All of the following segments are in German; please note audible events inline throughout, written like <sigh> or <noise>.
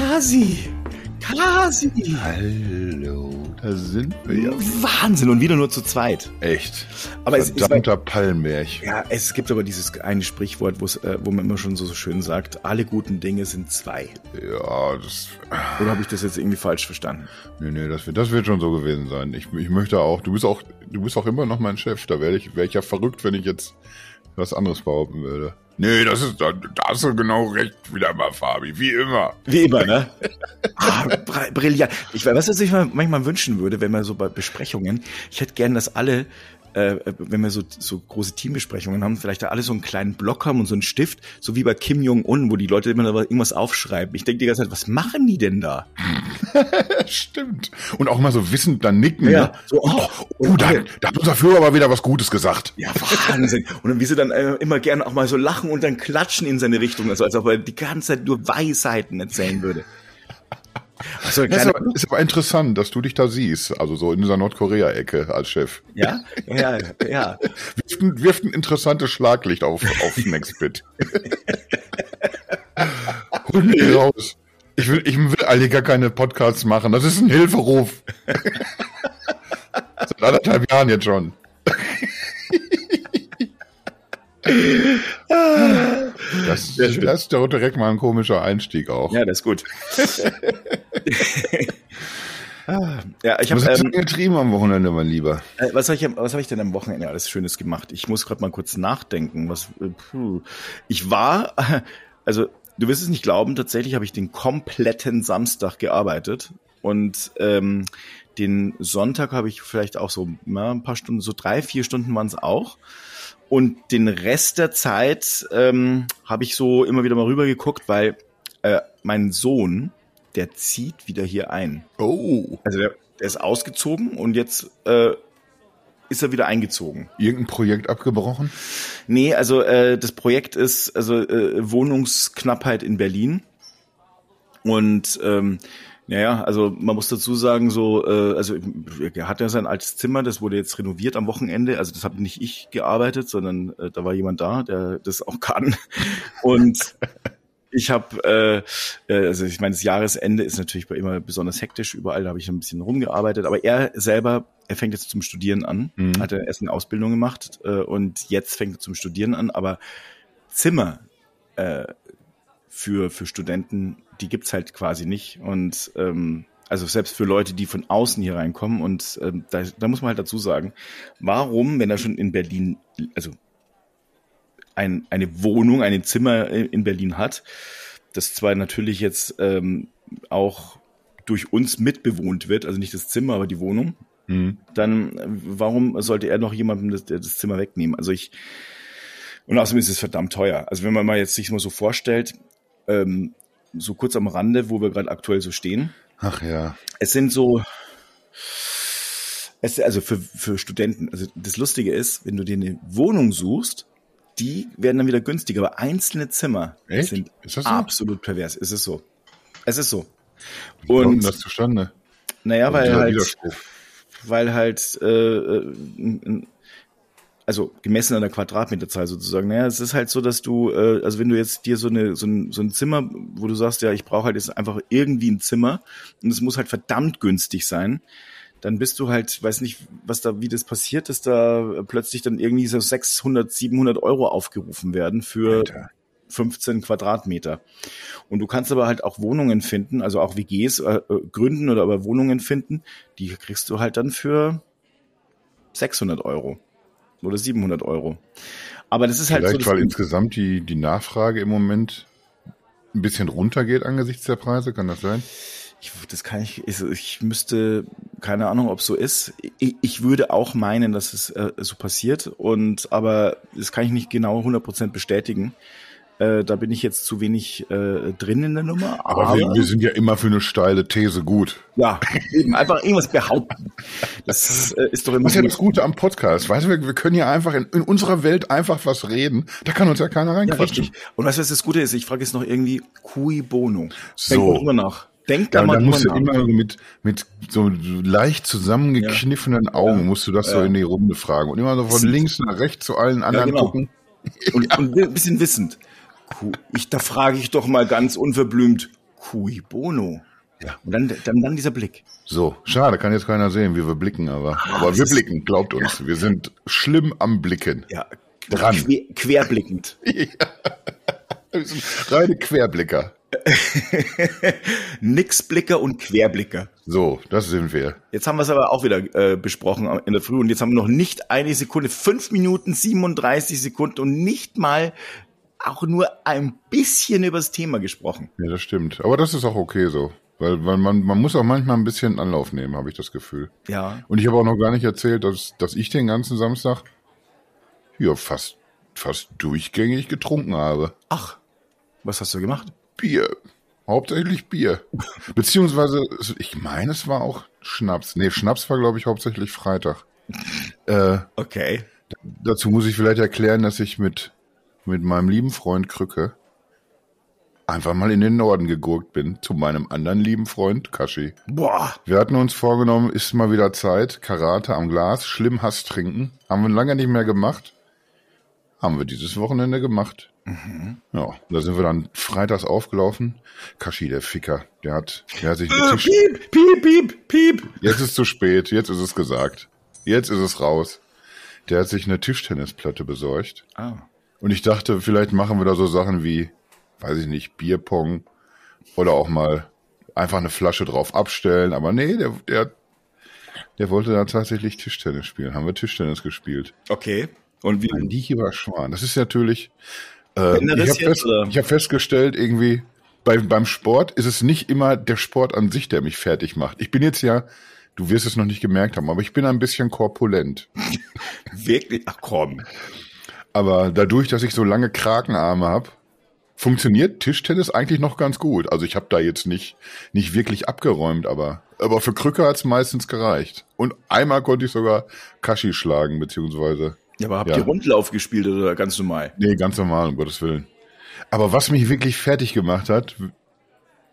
Kasi! Kasi! Hallo, da sind wir ja. Wahnsinn und wieder nur zu zweit. Echt. Aber es ist Verdammter Pallenberg. Ja, es gibt aber dieses eine Sprichwort, äh, wo man immer schon so, so schön sagt, alle guten Dinge sind zwei. Ja, das. Oder habe ich das jetzt irgendwie falsch verstanden? Nee, nee, das wird, das wird schon so gewesen sein. Ich, ich möchte auch, du bist auch, du bist auch immer noch mein Chef. Da wäre ich, wär ich ja verrückt, wenn ich jetzt was anderes behaupten würde. Nee, das ist, da, hast du genau recht wieder mal, Fabi. Wie immer. Wie immer, ne? <laughs> ah, br- brillant. Ich weiß, was ich mir manchmal wünschen würde, wenn man so bei Besprechungen, ich hätte gern, dass alle, äh, wenn wir so, so große Teambesprechungen haben, vielleicht da alle so einen kleinen Block haben und so einen Stift, so wie bei Kim Jong-un, wo die Leute immer da irgendwas aufschreiben. Ich denke die ganze Zeit, was machen die denn da? <laughs> Stimmt. Und auch mal so wissend dann nicken. Ja, ne? so, oh, Oh, da, da hat unser Führer aber wieder was Gutes gesagt. Ja, Wahnsinn. Und dann, wie sie dann äh, immer gerne auch mal so lachen und dann klatschen in seine Richtung, also als ob er die ganze Zeit nur Weisheiten erzählen würde. Also, ist aber, ist aber interessant, dass du dich da siehst. Also so in dieser Nordkorea-Ecke als Chef. ja, ja, ja. Wirft ein, wirft ein interessantes Schlaglicht auf, auf Nextbit. <laughs> Hol mich raus. Ich will, ich will eigentlich gar keine Podcasts machen. Das ist ein Hilferuf. <laughs> Seit anderthalb Jahren jetzt schon. Das, das ist doch direkt mal ein komischer Einstieg auch. Ja, das ist gut. <laughs> Ja, ich Was habe hast du ähm, getrieben am Wochenende, mein Lieber? äh, was habe ich, was hab ich denn am Wochenende alles Schönes gemacht? Ich muss gerade mal kurz nachdenken. Was, äh, puh. Ich war, <laughs> also du wirst es nicht glauben, tatsächlich habe ich den kompletten Samstag gearbeitet und ähm, den Sonntag habe ich vielleicht auch so na, ein paar Stunden, so drei, vier Stunden waren es auch. Und den Rest der Zeit ähm, habe ich so immer wieder mal rüber geguckt, weil äh, mein Sohn, der zieht wieder hier ein. Oh, Also der, der ist ausgezogen und jetzt äh, ist er wieder eingezogen. irgendein Projekt abgebrochen? Nee, also äh, das Projekt ist also äh, Wohnungsknappheit in Berlin. Und ähm, naja, also man muss dazu sagen, so, äh, also er hat ja sein altes Zimmer, das wurde jetzt renoviert am Wochenende. Also das habe nicht ich gearbeitet, sondern äh, da war jemand da, der das auch kann. <laughs> Und ich habe, äh, äh, also ich meine, das Jahresende ist natürlich bei immer besonders hektisch überall, da habe ich ein bisschen rumgearbeitet, aber er selber, er fängt jetzt zum Studieren an, Mhm. hat er erst eine Ausbildung gemacht äh, und jetzt fängt er zum Studieren an, aber Zimmer äh, für, für Studenten, die gibt's halt quasi nicht und ähm, also selbst für Leute, die von außen hier reinkommen und ähm, da, da muss man halt dazu sagen, warum, wenn er schon in Berlin, also ein, eine Wohnung, ein Zimmer in Berlin hat, das zwar natürlich jetzt ähm, auch durch uns mitbewohnt wird, also nicht das Zimmer, aber die Wohnung, Hm. dann äh, warum sollte er noch jemandem das, das Zimmer wegnehmen? Also ich und außerdem ist es verdammt teuer. Also wenn man mal jetzt sich mal so vorstellt, ähm, so kurz am Rande, wo wir gerade aktuell so stehen, Ach ja. es sind so, es, also für, für Studenten, also das Lustige ist, wenn du dir eine Wohnung suchst, die werden dann wieder günstiger, aber einzelne Zimmer Echt? sind so? absolut pervers. Es ist so. Es ist so. Wie kommt Und das zustande? naja, weil Dieser halt, weil halt, äh, äh, n- also gemessen an der Quadratmeterzahl sozusagen. Naja, es ist halt so, dass du, äh, also wenn du jetzt dir so eine so ein, so ein Zimmer, wo du sagst, ja, ich brauche halt jetzt einfach irgendwie ein Zimmer und es muss halt verdammt günstig sein, dann bist du halt, weiß nicht, was da, wie das passiert, dass da plötzlich dann irgendwie so 600, 700 Euro aufgerufen werden für Alter. 15 Quadratmeter. Und du kannst aber halt auch Wohnungen finden, also auch WGs äh, äh, gründen oder aber Wohnungen finden, die kriegst du halt dann für 600 Euro oder 700 Euro. Aber das ist halt Vielleicht, so. weil insgesamt die, die Nachfrage im Moment ein bisschen runtergeht angesichts der Preise, kann das sein? ich, das kann ich, ich, ich müsste, keine Ahnung, ob es so ist. Ich, ich würde auch meinen, dass es äh, so passiert und, aber das kann ich nicht genau 100% bestätigen. Äh, da bin ich jetzt zu wenig äh, drin in der Nummer. Aber, wir, wir sind ja immer für eine steile These gut. Ja, eben einfach irgendwas behaupten. Das äh, ist doch immer Was ist ja das Gute am Podcast? Weißt du, wir, wir können ja einfach in, in unserer Welt einfach was reden. Da kann uns ja keiner Ja, reinquatschen. richtig. Und weißt du, was das Gute ist? Ich frage jetzt noch irgendwie cui bono. Denk So. drüber nach. Denk da Ja, mal dann musst du immer so mit, mit so leicht zusammengekniffenen Augen musst du das so Ja. in die Runde fragen. Und immer so von links nach rechts zu allen anderen genau. gucken. und, und ein bisschen wissend. Ich, da frage ich doch mal ganz unverblümt. Cui bono. Ja. Und dann, dann, dann dieser Blick. So, schade, kann jetzt keiner sehen, wie wir blicken, aber, aber wir blicken, glaubt uns. Wir sind schlimm am Blicken. Ja, Dran. Quer, querblickend. <laughs> Wir sind reine Querblicker. <laughs> Nixblicker und Querblicker. So, das sind wir. Jetzt haben wir es aber auch wieder äh, besprochen in der Früh und jetzt haben wir noch nicht eine Sekunde, fünf Minuten 37 Sekunden und nicht mal auch nur ein bisschen über das Thema gesprochen. Ja, das stimmt. Aber das ist auch okay so. Weil, weil man, man muss auch manchmal ein bisschen Anlauf nehmen, habe ich das Gefühl. Ja. Und ich habe auch noch gar nicht erzählt, dass, dass ich den ganzen Samstag ja fast, fast durchgängig getrunken habe. Ach, was hast du gemacht? Bier. Hauptsächlich Bier. <laughs> Beziehungsweise, ich meine, es war auch Schnaps. Nee, Schnaps war, glaube ich, hauptsächlich Freitag. Äh, Okay. dazu muss ich vielleicht erklären, dass ich mit, mit meinem lieben Freund Krücke einfach mal in den Norden gegurkt bin, zu meinem anderen lieben Freund Kashi. Boah. Wir hatten uns vorgenommen, ist mal wieder Zeit, Karate am Glas, schlimm Hass trinken. Haben wir lange nicht mehr gemacht. Haben wir dieses Wochenende gemacht. Ja, da sind wir dann freitags aufgelaufen. Kashi, der Ficker, der hat, der hat sich Äh, piep, piep, piep, piep. Jetzt ist zu spät, jetzt ist es gesagt. Jetzt ist es raus. Der hat sich eine Tischtennisplatte besorgt. Ah. Und ich dachte, vielleicht machen wir da so Sachen wie, weiß ich nicht, Bierpong oder auch mal einfach eine Flasche drauf abstellen. Aber nee, der, der, der wollte da tatsächlich Tischtennis spielen. Haben wir Tischtennis gespielt. Okay. Und wie? Ein lieber Schwan. Das ist natürlich, äh, ich habe fest, hab festgestellt, irgendwie, bei, beim Sport ist es nicht immer der Sport an sich, der mich fertig macht. Ich bin jetzt ja, du wirst es noch nicht gemerkt haben, aber ich bin ein bisschen korpulent. <laughs> Wirklich? Ach komm. Aber dadurch, dass ich so lange Krakenarme habe, funktioniert Tischtennis eigentlich noch ganz gut. Also ich habe da jetzt nicht, nicht wirklich abgeräumt, aber, aber für Krücke hat's meistens gereicht. Und einmal konnte ich sogar Kashi schlagen, beziehungsweise Ja, aber habt Ja. ihr Rundlauf gespielt oder ganz normal? Nee, ganz normal, um Gottes Willen. Aber was mich wirklich fertig gemacht hat,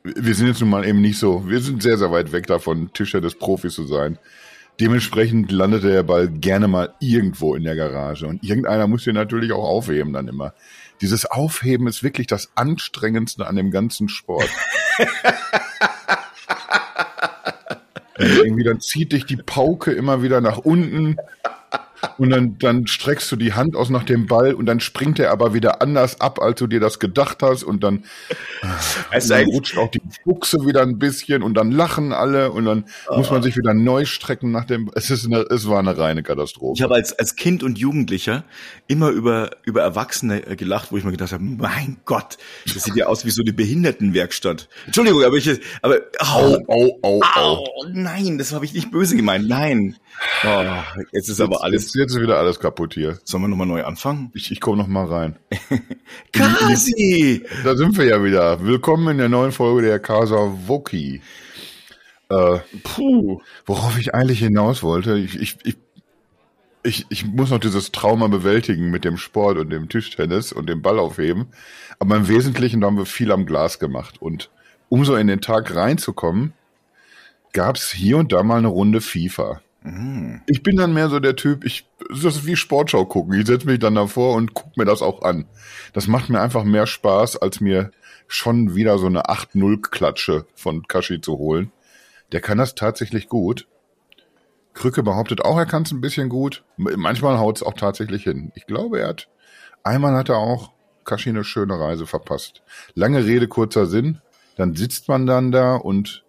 wir sind jetzt nun mal eben nicht so, wir sind sehr, sehr weit weg davon, Tischtennis-Profis zu sein. Dementsprechend landet der Ball gerne mal irgendwo in der Garage. Und irgendeiner muss den natürlich auch aufheben dann immer. Dieses Aufheben ist wirklich das Anstrengendste an dem ganzen Sport. <laughs> Und irgendwie dann zieht dich die Pauke immer wieder nach unten und dann, dann streckst du die Hand aus nach dem Ball und dann springt er aber wieder anders ab, als du dir das gedacht hast und dann, <laughs> und dann rutscht auch die Buchse wieder ein bisschen und dann lachen alle und dann muss man sich wieder neu strecken nach dem, es ist eine, es war eine reine Katastrophe. Ich habe als, als Kind und Jugendlicher immer über, über Erwachsene äh, gelacht, wo ich mir gedacht habe, mein Gott, das sieht ja aus wie so eine Behindertenwerkstatt. Entschuldigung, aber ich, aber, au, au, au, au. au, nein, das habe ich nicht böse gemeint, nein. Oh, jetzt ist aber alles, Jetzt, jetzt ist wieder alles kaputt hier. sollen wir nochmal neu anfangen? Ich, ich komme noch mal rein. <laughs> Kasi! Da sind wir ja wieder. Willkommen in der neuen Folge der Casa Woki. Äh, Puh. Worauf ich eigentlich hinaus wollte, ich, ich, ich, ich, ich muss noch dieses Trauma bewältigen mit dem Sport und dem Tischtennis und dem Ball aufheben. Aber im Wesentlichen haben wir viel am Glas gemacht. Und um so in den Tag reinzukommen, gab es hier und da mal eine Runde FIFA. Ich bin dann mehr so der Typ, ich, das ist wie Sportschau gucken. Ich setze mich dann davor und guck mir das auch an. Das macht mir einfach mehr Spaß, als mir schon wieder so eine 8-0-Klatsche von Kashi zu holen. Der kann das tatsächlich gut. Krücke behauptet auch, er kann es ein bisschen gut. Manchmal haut es auch tatsächlich hin. Ich glaube, er hat, einmal hat er auch Kashi eine schöne Reise verpasst. Lange Rede, kurzer Sinn. Dann sitzt man dann da und,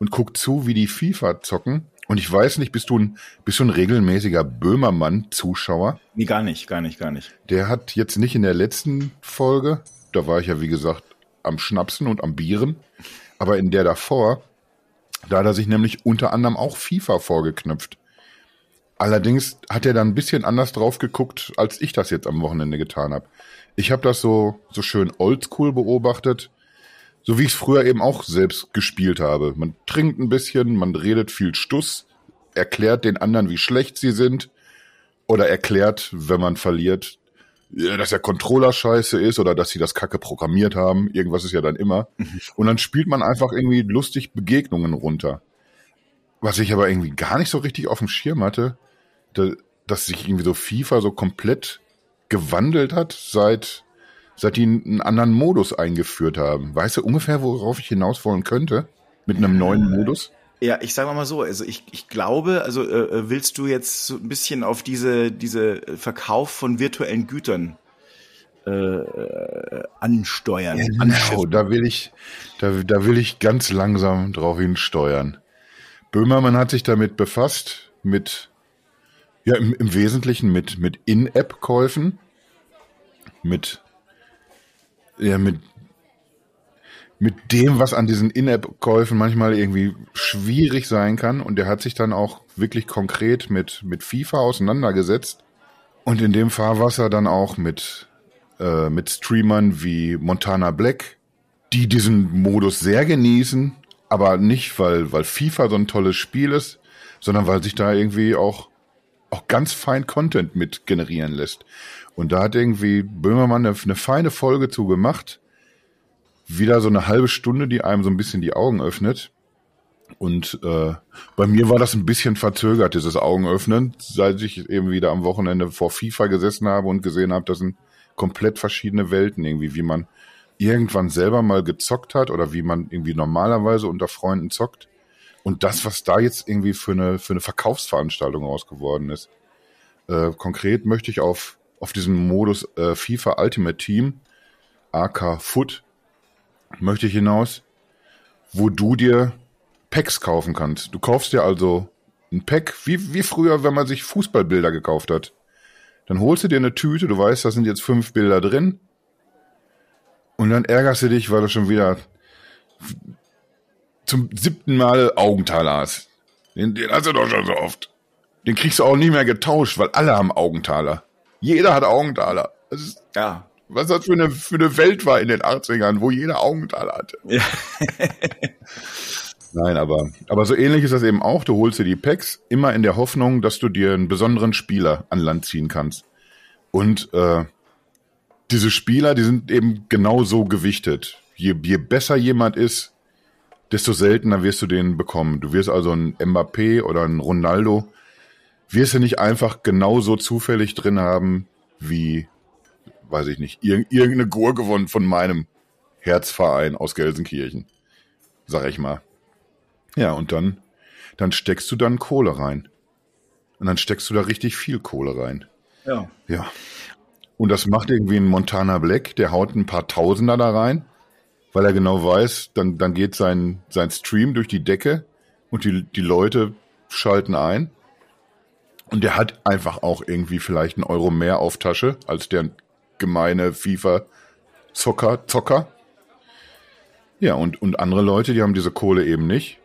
und guckt zu, wie die FIFA zocken. Und ich weiß nicht, bist du ein, bist du ein regelmäßiger Böhmermann-Zuschauer? Nee, gar nicht, gar nicht, gar nicht. Der hat jetzt nicht in der letzten Folge, da war ich ja wie gesagt am Schnapsen und am Bieren, aber in der davor, da hat er sich nämlich unter anderem auch FIFA vorgeknüpft. Allerdings hat er dann ein bisschen anders drauf geguckt, als ich das jetzt am Wochenende getan habe. Ich habe das so, so schön oldschool beobachtet, so wie ich es früher eben auch selbst gespielt habe. Man trinkt ein bisschen, man redet viel Stuss, erklärt den anderen, wie schlecht sie sind oder erklärt, wenn man verliert, ja, dass der Controller scheiße ist oder dass sie das Kacke programmiert haben. Irgendwas ist ja dann immer. Und dann spielt man einfach irgendwie lustig Begegnungen runter. Was ich aber irgendwie gar nicht so richtig auf dem Schirm hatte, da, dass sich irgendwie so FIFA so komplett gewandelt hat seit, seit die einen anderen Modus eingeführt haben. Weißt du ungefähr, worauf ich hinaus wollen könnte? Mit einem neuen Modus? Ja, ich sage mal so, also ich, ich glaube, also äh, äh, willst du jetzt so ein bisschen auf diese, diese Verkauf von virtuellen Gütern äh, äh ansteuern? Genau, da will ich, da, da will ich ganz langsam drauf hinsteuern. Böhmermann hat sich damit befasst, mit, ja, im, im Wesentlichen mit, mit In-App-Käufen, mit, ja, mit mit dem, was an diesen In-App-Käufen manchmal irgendwie schwierig sein kann. Und der hat sich dann auch wirklich konkret mit, mit FIFA auseinandergesetzt. Und in dem Fahrwasser dann auch mit, äh, mit Streamern wie Montana Black, die diesen Modus sehr genießen, aber nicht, weil, weil FIFA so ein tolles Spiel ist, sondern weil sich da irgendwie auch, auch ganz fein Content mit generieren lässt. Und da hat irgendwie Böhmermann eine, eine feine Folge zu gemacht wieder so eine halbe Stunde, die einem so ein bisschen die Augen öffnet. Und äh, bei mir war das ein bisschen verzögert, dieses Augenöffnen, seit ich eben wieder am Wochenende vor FIFA gesessen habe und gesehen habe, das sind komplett verschiedene Welten irgendwie, wie man irgendwann selber mal gezockt hat oder wie man irgendwie normalerweise unter Freunden zockt. Und das, was da jetzt irgendwie für eine, für eine Verkaufsveranstaltung raus geworden ist. Äh, konkret möchte ich auf, auf diesen Modus äh, FIFA Ultimate Team, AK Foot, möchte ich hinaus, wo du dir Packs kaufen kannst. Du kaufst dir also ein Pack, wie, wie früher, wenn man sich Fußballbilder gekauft hat. Dann holst du dir eine Tüte, du weißt, da sind jetzt fünf Bilder drin. Und dann ärgerst du dich, weil du schon wieder zum siebten Mal Augenthaler hast. Den, den hast du doch schon so oft. Den kriegst du auch nicht mehr getauscht, weil alle haben Augenthaler. Jeder hat Augenthaler. Das ist, ja was das für eine, für eine Welt war in den 80ern, wo jeder Augental hatte. Ja. <laughs> Nein, aber, aber so ähnlich ist das eben auch. Du holst dir die Packs immer in der Hoffnung, dass du dir einen besonderen Spieler an Land ziehen kannst. Und äh, diese Spieler, die sind eben genau so gewichtet. Je, je besser jemand ist, desto seltener wirst du den bekommen. Du wirst also einen Mbappé oder einen Ronaldo, wirst du nicht einfach genauso zufällig drin haben wie weiß ich nicht, ir irgendeine Gurke von, von meinem Herzverein aus Gelsenkirchen. Sag ich mal. Ja, und dann, dann steckst du dann Kohle rein. Und dann steckst du da richtig viel Kohle rein. Ja. Ja. Und das macht irgendwie ein Montana Black, der haut ein paar Tausender da rein, weil er genau weiß, dann, dann geht sein, sein Stream durch die Decke und die, die Leute schalten ein. Und der hat einfach auch irgendwie vielleicht einen Euro mehr auf Tasche als der gemeine FIFA-Zocker, Zocker. Ja, und, und andere Leute, die haben diese Kohle eben nicht,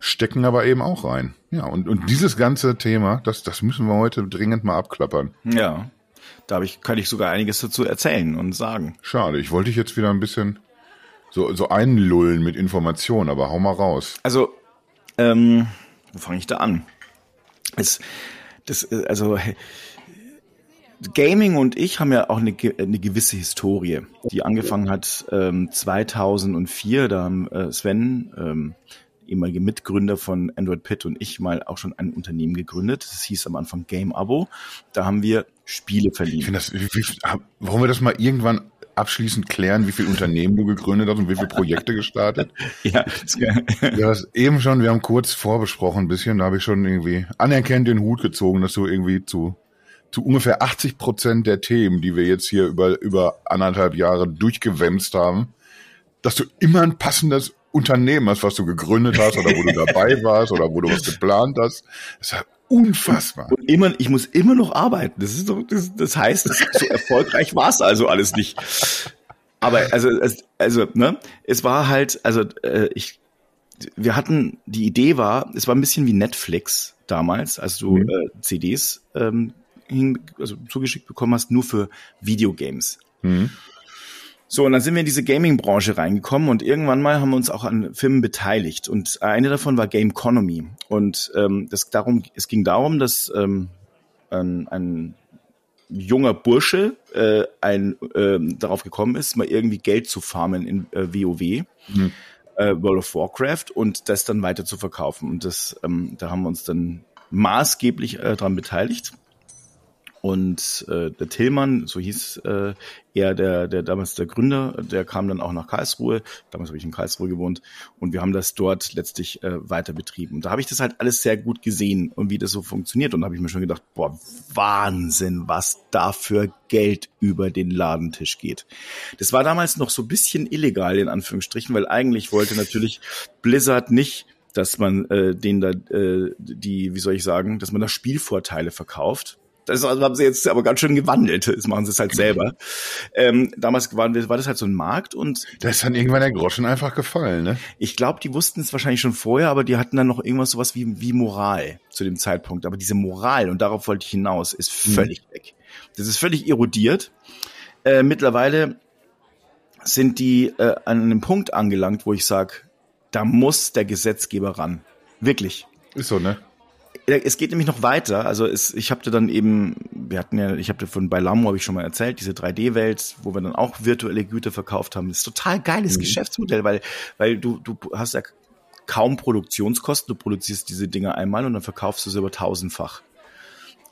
stecken aber eben auch rein. Ja, und, und dieses ganze Thema, das, das müssen wir heute dringend mal abklappern. Ja, da ich, kann ich sogar einiges dazu erzählen und sagen. Schade, ich wollte dich jetzt wieder ein bisschen so, so einlullen mit Informationen, aber hau mal raus. Also, ähm, wo fange ich da an? Es, das, also, Gaming und ich haben ja auch eine, eine gewisse Historie, die angefangen hat ähm, 2004. Da haben äh, Sven, ähm, ehemalige Mitgründer von Android Pit und ich mal auch schon ein Unternehmen gegründet. Das hieß am Anfang Game Abo. Da haben wir Spiele verliehen. Ich finde das, wie, wollen wir das mal irgendwann abschließend klären, wie viele Unternehmen du gegründet hast und wie viele Projekte gestartet? <laughs> ja, das ja, eben schon, wir haben kurz vorbesprochen ein bisschen, da habe ich schon irgendwie anerkennt den Hut gezogen, dass du irgendwie zu zu ungefähr 80 Prozent der Themen, die wir jetzt hier über, über anderthalb Jahre durchgewämst haben, dass du immer ein passendes Unternehmen hast, was du gegründet hast oder wo du dabei warst oder wo du was geplant hast. Das ist unfassbar. Und immer, ich muss immer noch arbeiten. Das ist doch, das, das heißt, so erfolgreich war es also alles nicht. Aber also, also, ne, es war halt, also äh, ich, wir hatten, die Idee war, es war ein bisschen wie Netflix damals, als du mhm. äh, CDs ähm, hin, also zugeschickt bekommen hast, nur für Videogames. Mhm. So, und dann sind wir in diese Gaming-Branche reingekommen und irgendwann mal haben wir uns auch an Filmen beteiligt. Und eine davon war Game Economy. Und ähm, das darum, es ging darum, dass ähm, ein, ein junger Bursche äh, ein, äh, darauf gekommen ist, mal irgendwie Geld zu farmen in äh, WoW, mhm. äh, World of Warcraft, und das dann weiter zu verkaufen. Und das, ähm, da haben wir uns dann maßgeblich äh, dran beteiligt. Und äh, der Tillmann, so hieß äh, er, der, der damals der Gründer, der kam dann auch nach Karlsruhe. Damals habe ich in Karlsruhe gewohnt und wir haben das dort letztlich äh, weiter betrieben. Und da habe ich das halt alles sehr gut gesehen und wie das so funktioniert. Und da habe ich mir schon gedacht, boah, Wahnsinn, was da für Geld über den Ladentisch geht. Das war damals noch so ein bisschen illegal, in Anführungsstrichen, weil eigentlich wollte natürlich Blizzard nicht dass man äh, denen da äh, die, wie soll ich sagen, dass man da Spielvorteile verkauft das haben sie jetzt aber ganz schön gewandelt. Das machen sie es halt selber. Ähm, damals war, war das halt so ein Markt und. Da ist dann irgendwann der Groschen einfach gefallen, ne? Ich glaube, die wussten es wahrscheinlich schon vorher, aber die hatten dann noch irgendwas sowas wie, wie Moral zu dem Zeitpunkt. Aber diese Moral, und darauf wollte ich hinaus, ist mhm. völlig mhm. weg. Das ist völlig erodiert. Äh, mittlerweile sind die äh, an einem Punkt angelangt, wo ich sag, da muss der Gesetzgeber ran. Wirklich. Ist so, ne? Es geht nämlich noch weiter. Also es, ich habe dann eben, wir hatten ja, ich habe von bei Lamo habe ich schon mal erzählt, diese 3D-Welt, wo wir dann auch virtuelle Güter verkauft haben. Das ist total geiles mhm. Geschäftsmodell, weil weil du du hast ja kaum Produktionskosten. Du produzierst diese Dinge einmal und dann verkaufst du sie über tausendfach.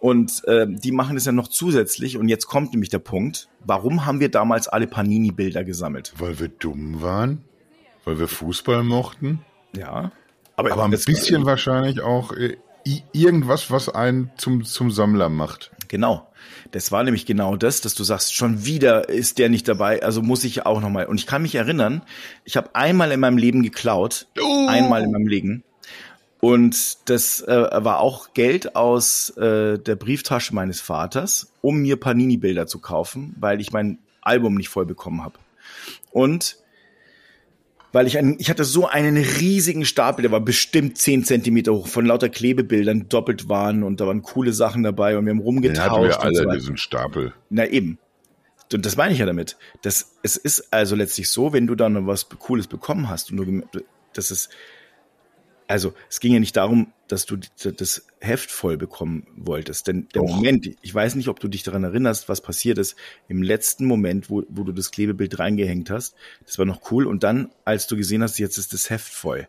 Und äh, die machen es ja noch zusätzlich. Und jetzt kommt nämlich der Punkt: Warum haben wir damals alle Panini-Bilder gesammelt? Weil wir dumm waren, weil wir Fußball mochten. Ja. Aber, aber ein bisschen wahrscheinlich auch äh, irgendwas, was einen zum, zum Sammler macht. Genau. Das war nämlich genau das, dass du sagst, schon wieder ist der nicht dabei, also muss ich auch nochmal. Und ich kann mich erinnern, ich habe einmal in meinem Leben geklaut. Oh. Einmal in meinem Leben. Und das äh, war auch Geld aus äh, der Brieftasche meines Vaters, um mir Panini-Bilder zu kaufen, weil ich mein Album nicht voll bekommen habe. Und weil ich ein, ich hatte so einen riesigen Stapel, der war bestimmt zehn Zentimeter hoch, von lauter Klebebildern doppelt waren und da waren coole Sachen dabei und wir haben rumgetauscht. Hatten wir alle so diesen Stapel. Na eben. Und das meine ich ja damit. Das, es ist also letztlich so, wenn du dann was Cooles bekommen hast und du, das ist, also es ging ja nicht darum, dass du das Heft voll bekommen wolltest. Denn der Och. Moment, ich weiß nicht, ob du dich daran erinnerst, was passiert ist im letzten Moment, wo, wo du das Klebebild reingehängt hast. Das war noch cool. Und dann, als du gesehen hast, jetzt ist das Heft voll.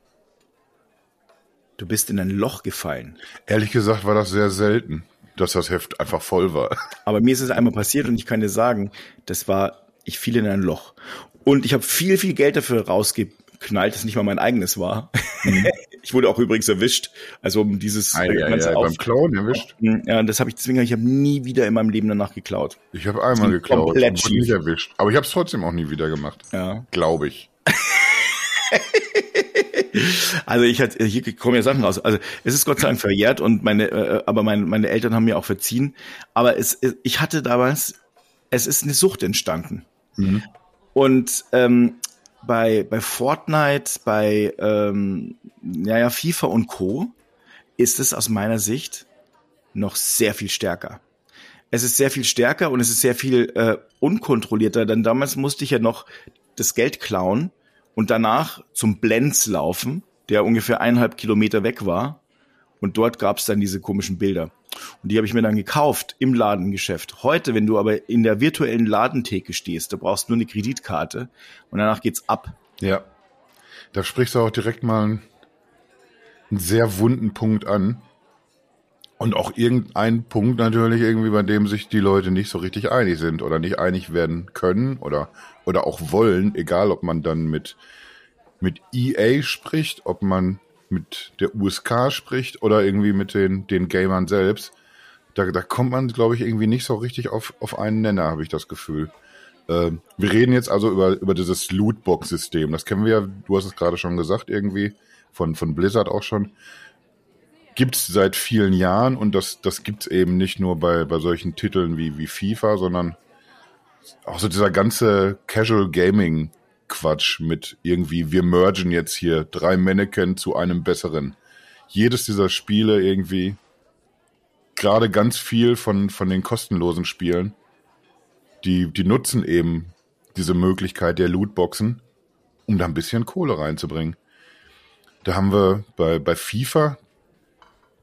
Du bist in ein Loch gefallen. Ehrlich gesagt war das sehr selten, dass das Heft einfach voll war. Aber mir ist es einmal passiert und ich kann dir sagen, das war, ich fiel in ein Loch. Und ich habe viel, viel Geld dafür rausgeknallt, das nicht mal mein eigenes war. Mhm. Ich wurde auch übrigens erwischt. Also um dieses ja, ganze ja, beim Klauen erwischt. Ja, das habe ich deswegen ich habe nie wieder in meinem Leben danach geklaut. Ich habe einmal geklaut und wurde nicht erwischt, aber ich habe es trotzdem auch nie wieder gemacht. Ja, glaube ich. <laughs> also ich hatte hier kommen ja Sachen raus. Also es ist Gott sei Dank verjährt und meine äh, aber meine meine Eltern haben mir auch verziehen, aber es ich hatte damals es ist eine Sucht entstanden. Mhm. Und ähm, bei, bei Fortnite, bei ähm, ja, ja, FIFA und Co. ist es aus meiner Sicht noch sehr viel stärker. Es ist sehr viel stärker und es ist sehr viel äh, unkontrollierter, denn damals musste ich ja noch das Geld klauen und danach zum Blends laufen, der ungefähr eineinhalb Kilometer weg war. Und dort gab es dann diese komischen Bilder. Und die habe ich mir dann gekauft im Ladengeschäft. Heute, wenn du aber in der virtuellen Ladentheke stehst, da brauchst du nur eine Kreditkarte und danach geht's ab. Ja. Da sprichst du auch direkt mal einen, einen sehr wunden Punkt an. Und auch irgendein Punkt natürlich irgendwie, bei dem sich die Leute nicht so richtig einig sind oder nicht einig werden können oder, oder auch wollen, egal ob man dann mit, mit EA spricht, ob man mit der USK spricht oder irgendwie mit den, den Gamern selbst, da, da kommt man, glaube ich, irgendwie nicht so richtig auf, auf einen Nenner, habe ich das Gefühl. Äh, wir reden jetzt also über, über dieses Lootbox-System. Das kennen wir ja, du hast es gerade schon gesagt, irgendwie, von, von Blizzard auch schon. Gibt's seit vielen Jahren und das, das gibt's eben nicht nur bei, bei solchen Titeln wie, wie FIFA, sondern auch so dieser ganze Casual Gaming Quatsch mit irgendwie, wir mergen jetzt hier drei Mannequin zu einem besseren. Jedes dieser Spiele irgendwie, gerade ganz viel von, von den kostenlosen Spielen, die, die nutzen eben diese Möglichkeit der Lootboxen, um da ein bisschen Kohle reinzubringen. Da haben wir bei, bei FIFA,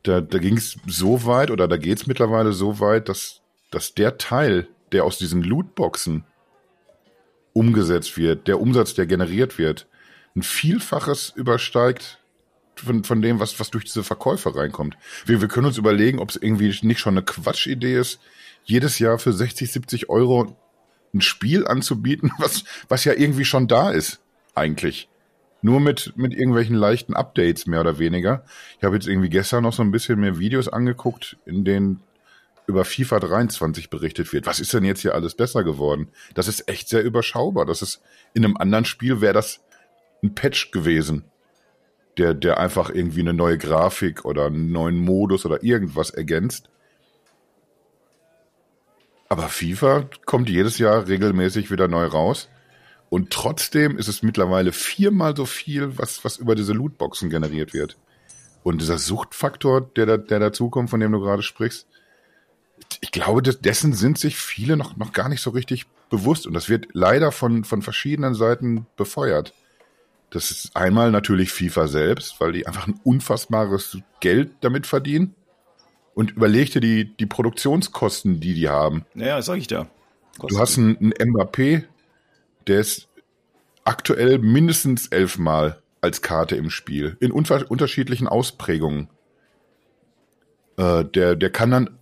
da, da ging es so weit oder da geht es mittlerweile so weit, dass, dass der Teil, der aus diesen Lootboxen umgesetzt wird, der Umsatz, der generiert wird, ein Vielfaches übersteigt von, von dem, was, was durch diese Verkäufe reinkommt. Wir, wir können uns überlegen, ob es irgendwie nicht schon eine Quatschidee ist, jedes Jahr für 60, 70 Euro ein Spiel anzubieten, <laughs> was, was ja irgendwie schon da ist, eigentlich. Nur mit, mit irgendwelchen leichten Updates, mehr oder weniger. Ich habe jetzt irgendwie gestern noch so ein bisschen mehr Videos angeguckt, in denen über FIFA 23 berichtet wird. Was ist denn jetzt hier alles besser geworden? Das ist echt sehr überschaubar. Das ist, in einem anderen Spiel wäre das ein Patch gewesen, der, der einfach irgendwie eine neue Grafik oder einen neuen Modus oder irgendwas ergänzt. Aber FIFA kommt jedes Jahr regelmäßig wieder neu raus. Und trotzdem ist es mittlerweile viermal so viel, was, was über diese Lootboxen generiert wird. Und dieser Suchtfaktor, der, da, der dazukommt, von dem du gerade sprichst, ich glaube, dessen sind sich viele noch, noch gar nicht so richtig bewusst. Und das wird leider von, von verschiedenen Seiten befeuert. Das ist einmal natürlich FIFA selbst, weil die einfach ein unfassbares Geld damit verdienen. Und überleg dir die, die Produktionskosten, die die haben. Ja, sag ich da. Du hast einen, einen Mbappé, der ist aktuell mindestens elfmal als Karte im Spiel. In unter unterschiedlichen Ausprägungen. Äh, der, der kann dann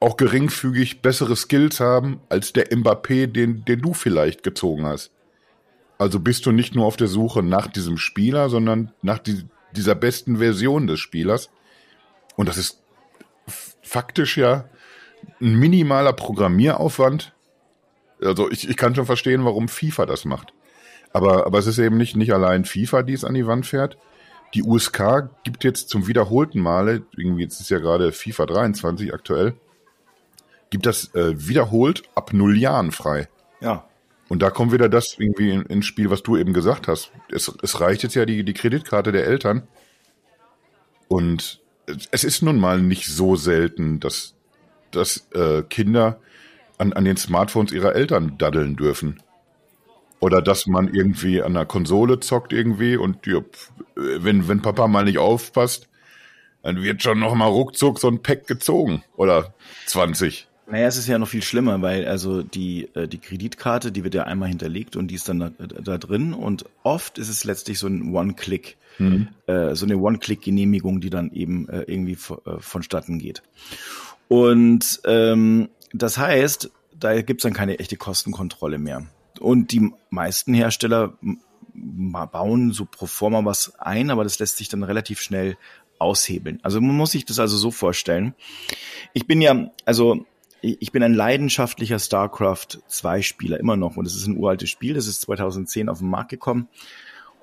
auch geringfügig bessere Skills haben als der Mbappé, den, den du vielleicht gezogen hast. Also bist du nicht nur auf der Suche nach diesem Spieler, sondern nach die, dieser besten Version des Spielers. Und das ist faktisch ja ein minimaler Programmieraufwand, also ich, ich kann schon verstehen, warum FIFA das macht. Aber, aber es ist eben nicht, nicht allein FIFA, die es an die Wand fährt. Die USK gibt jetzt zum wiederholten Male, irgendwie jetzt ist ja gerade FIFA 23 aktuell, gibt das äh, wiederholt ab null Jahren frei. Ja. Und da kommt wieder das irgendwie in, ins Spiel, was du eben gesagt hast. Es, es reicht jetzt ja die, die Kreditkarte der Eltern. Und es ist nun mal nicht so selten, dass, dass äh, Kinder an, an den Smartphones ihrer Eltern daddeln dürfen. Oder dass man irgendwie an der Konsole zockt irgendwie und ja, wenn, wenn Papa mal nicht aufpasst, dann wird schon noch mal ruckzuck so ein Pack gezogen. Oder 20. Naja, es ist ja noch viel schlimmer, weil also die, äh, die Kreditkarte, die wird ja einmal hinterlegt und die ist dann da, da drin und oft ist es letztlich so ein One-Click, mhm. äh, so eine One-Click-Genehmigung, die dann eben äh, irgendwie äh, vonstatten geht. Und ähm, das heißt, da gibt's dann keine echte Kostenkontrolle mehr. Und die meisten Hersteller bauen so pro forma was ein, aber das lässt sich dann relativ schnell aushebeln. Also man muss sich das also so vorstellen. Ich bin ja, also ich bin ein leidenschaftlicher StarCraft 2 Spieler immer noch und es ist ein uraltes Spiel, das ist 2010 auf den Markt gekommen.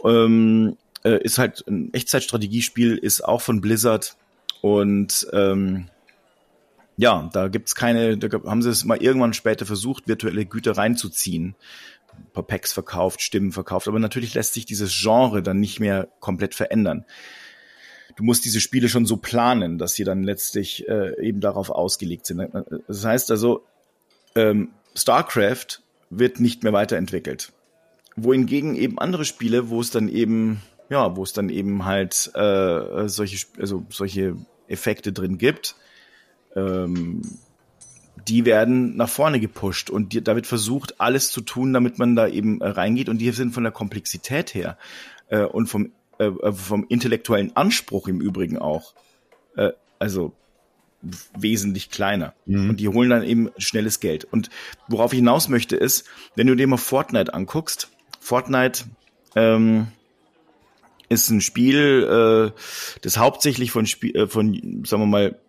Ähm, äh, ist halt ein Echtzeitstrategiespiel, ist auch von Blizzard und ähm, ja, da gibt's keine, da haben sie es mal irgendwann später versucht, virtuelle Güter reinzuziehen. Ein paar Packs verkauft, Stimmen verkauft, aber natürlich lässt sich dieses Genre dann nicht mehr komplett verändern. Du musst diese Spiele schon so planen, dass sie dann letztlich äh, eben darauf ausgelegt sind. Das heißt also, ähm, StarCraft wird nicht mehr weiterentwickelt. Wohingegen eben andere Spiele, wo es dann eben, ja, wo es dann eben halt äh, solche, also solche Effekte drin gibt, ähm, die werden nach vorne gepusht und die, da wird versucht, alles zu tun, damit man da eben äh, reingeht. Und die sind von der Komplexität her äh, und vom, äh, äh vom intellektuellen Anspruch im Übrigen auch, äh, also wesentlich kleiner. Mhm. Und die holen dann eben schnelles Geld. Und worauf ich hinaus möchte ist, wenn du dir mal Fortnite anguckst, Fortnite ähm, ist ein Spiel, äh, das hauptsächlich von, Spiel, äh, von, sagen wir mal,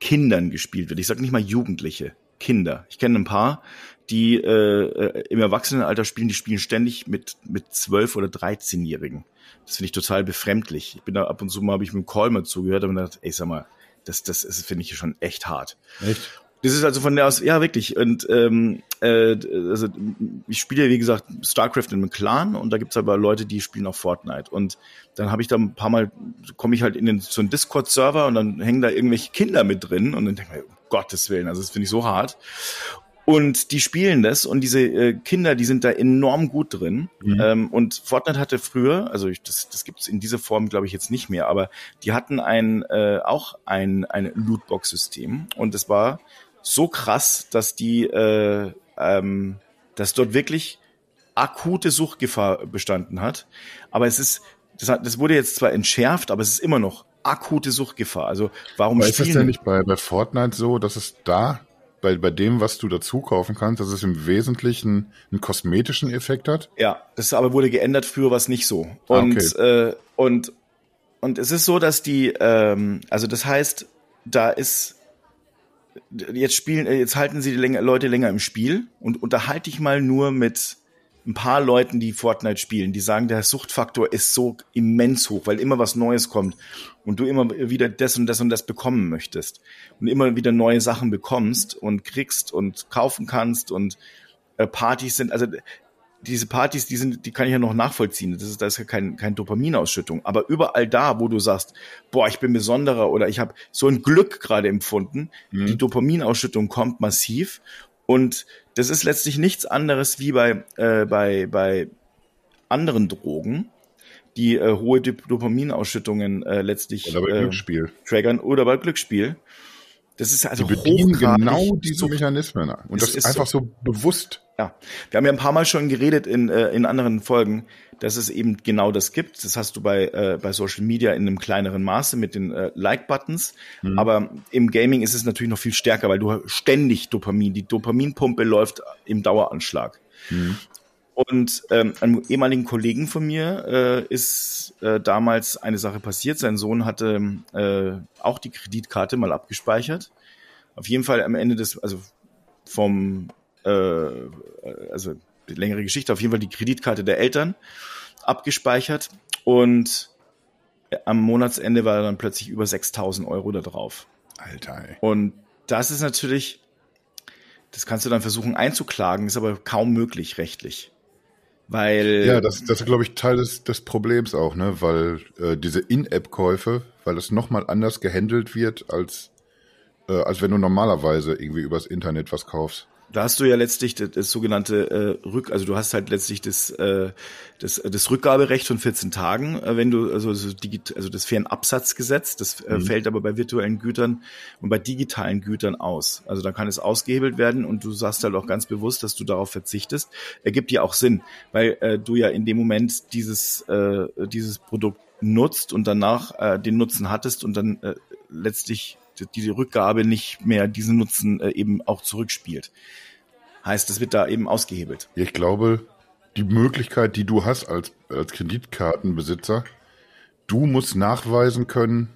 Kindern gespielt wird. Ich sage nicht mal Jugendliche, Kinder. Ich kenne ein paar, die äh, äh im Erwachsenenalter spielen, die spielen ständig mit mit zwölf oder 13-Jährigen. Das finde ich total befremdlich. Ich bin da ab und zu mal, habe ich mit dem Call mal zugehört und gedacht, ey, sag mal, das, das ist, finde ich schon echt hart. Echt? Das ist also von der aus, ja wirklich. Und ähm, äh, also ich spiele wie gesagt StarCraft in einem Clan und da gibt's aber Leute, die spielen auch Fortnite. Und dann habe ich da ein paar Mal, komme ich halt in den, so einen Discord-Server und dann hängen da irgendwelche Kinder mit drin und dann denke ich, um Gottes Willen, also das finde ich so hart. Und die spielen das und diese äh, Kinder, die sind da enorm gut drin. Mhm. Ähm, und Fortnite hatte früher, also ich, das, das gibt es in dieser Form, glaube ich, jetzt nicht mehr, aber die hatten ein äh, auch ein, ein Lootbox-System und es war so krass, dass die, äh, ähm, dass dort wirklich akute Suchtgefahr bestanden hat. Aber es ist, das, hat, das wurde jetzt zwar entschärft, aber es ist immer noch akute Suchtgefahr. Also warum aber ist das denn nicht bei, bei Fortnite so, dass es da bei, bei dem, was du dazu kaufen kannst, dass es im Wesentlichen einen kosmetischen Effekt hat? Ja, das aber wurde geändert, früher war es nicht so. Und, ah, okay. äh, und, und es ist so, dass die, ähm, also das heißt, da ist, jetzt spielen, jetzt halten sie die Leute länger im Spiel und unterhalte ich mal nur mit ein paar Leuten, die Fortnite spielen, die sagen, der Suchtfaktor ist so immens hoch, weil immer was Neues kommt und du immer wieder das und das und das bekommen möchtest und immer wieder neue Sachen bekommst und kriegst und kaufen kannst und äh, Partys sind, also diese Partys, die sind, die kann ich ja noch nachvollziehen. Das ist, da ist ja kein, kein Dopaminausschüttung. Aber überall da, wo du sagst, boah, ich bin besonderer oder ich habe so ein Glück gerade empfunden, mhm. die Dopaminausschüttung kommt massiv und das ist letztlich nichts anderes wie bei, äh, bei, bei anderen Drogen, die äh, hohe Dopaminausschüttungen äh, letztlich oder bei äh, Glücksspiel. triggern oder bei Glücksspiel. Das ist also die bedienen genau diese Mechanismen und das ist einfach so, so bewusst. Ja, wir haben ja ein paar Mal schon geredet in, äh, in anderen Folgen, dass es eben genau das gibt. Das hast du bei, äh, bei Social Media in einem kleineren Maße mit den äh, Like-Buttons. Mhm. Aber im Gaming ist es natürlich noch viel stärker, weil du ständig Dopamin, die Dopaminpumpe läuft im Daueranschlag. Mhm. Und ähm, einem ehemaligen Kollegen von mir äh, ist äh, damals eine Sache passiert. Sein Sohn hatte äh, auch die Kreditkarte mal abgespeichert. Auf jeden Fall am Ende des, also vom, äh, also längere Geschichte, auf jeden Fall die Kreditkarte der Eltern abgespeichert und am Monatsende war dann plötzlich über 6000 Euro da drauf. Alter. Ey. Und das ist natürlich, das kannst du dann versuchen einzuklagen, ist aber kaum möglich rechtlich. Weil. Ja, das, das ist, glaube ich, Teil des, des Problems auch, ne? Weil äh, diese In-App-Käufe, weil es nochmal anders gehandelt wird, als, äh, als wenn du normalerweise irgendwie übers Internet was kaufst da hast du ja letztlich das, das sogenannte äh, Rück, also du hast halt letztlich das, äh, das, das Rückgaberecht von 14 Tagen, äh, wenn du also so digit, also das Fernabsatzgesetz, das äh, mhm. fällt aber bei virtuellen Gütern und bei digitalen Gütern aus. Also da kann es ausgehebelt werden und du sagst halt auch ganz bewusst, dass du darauf verzichtest. Ergibt ja auch Sinn, weil äh, du ja in dem Moment dieses äh, dieses Produkt nutzt und danach äh, den Nutzen hattest und dann äh, letztlich diese Rückgabe nicht mehr diesen Nutzen äh, eben auch zurückspielt. Heißt, das wird da eben ausgehebelt. Ich glaube, die Möglichkeit, die du hast als, als Kreditkartenbesitzer, du musst nachweisen können,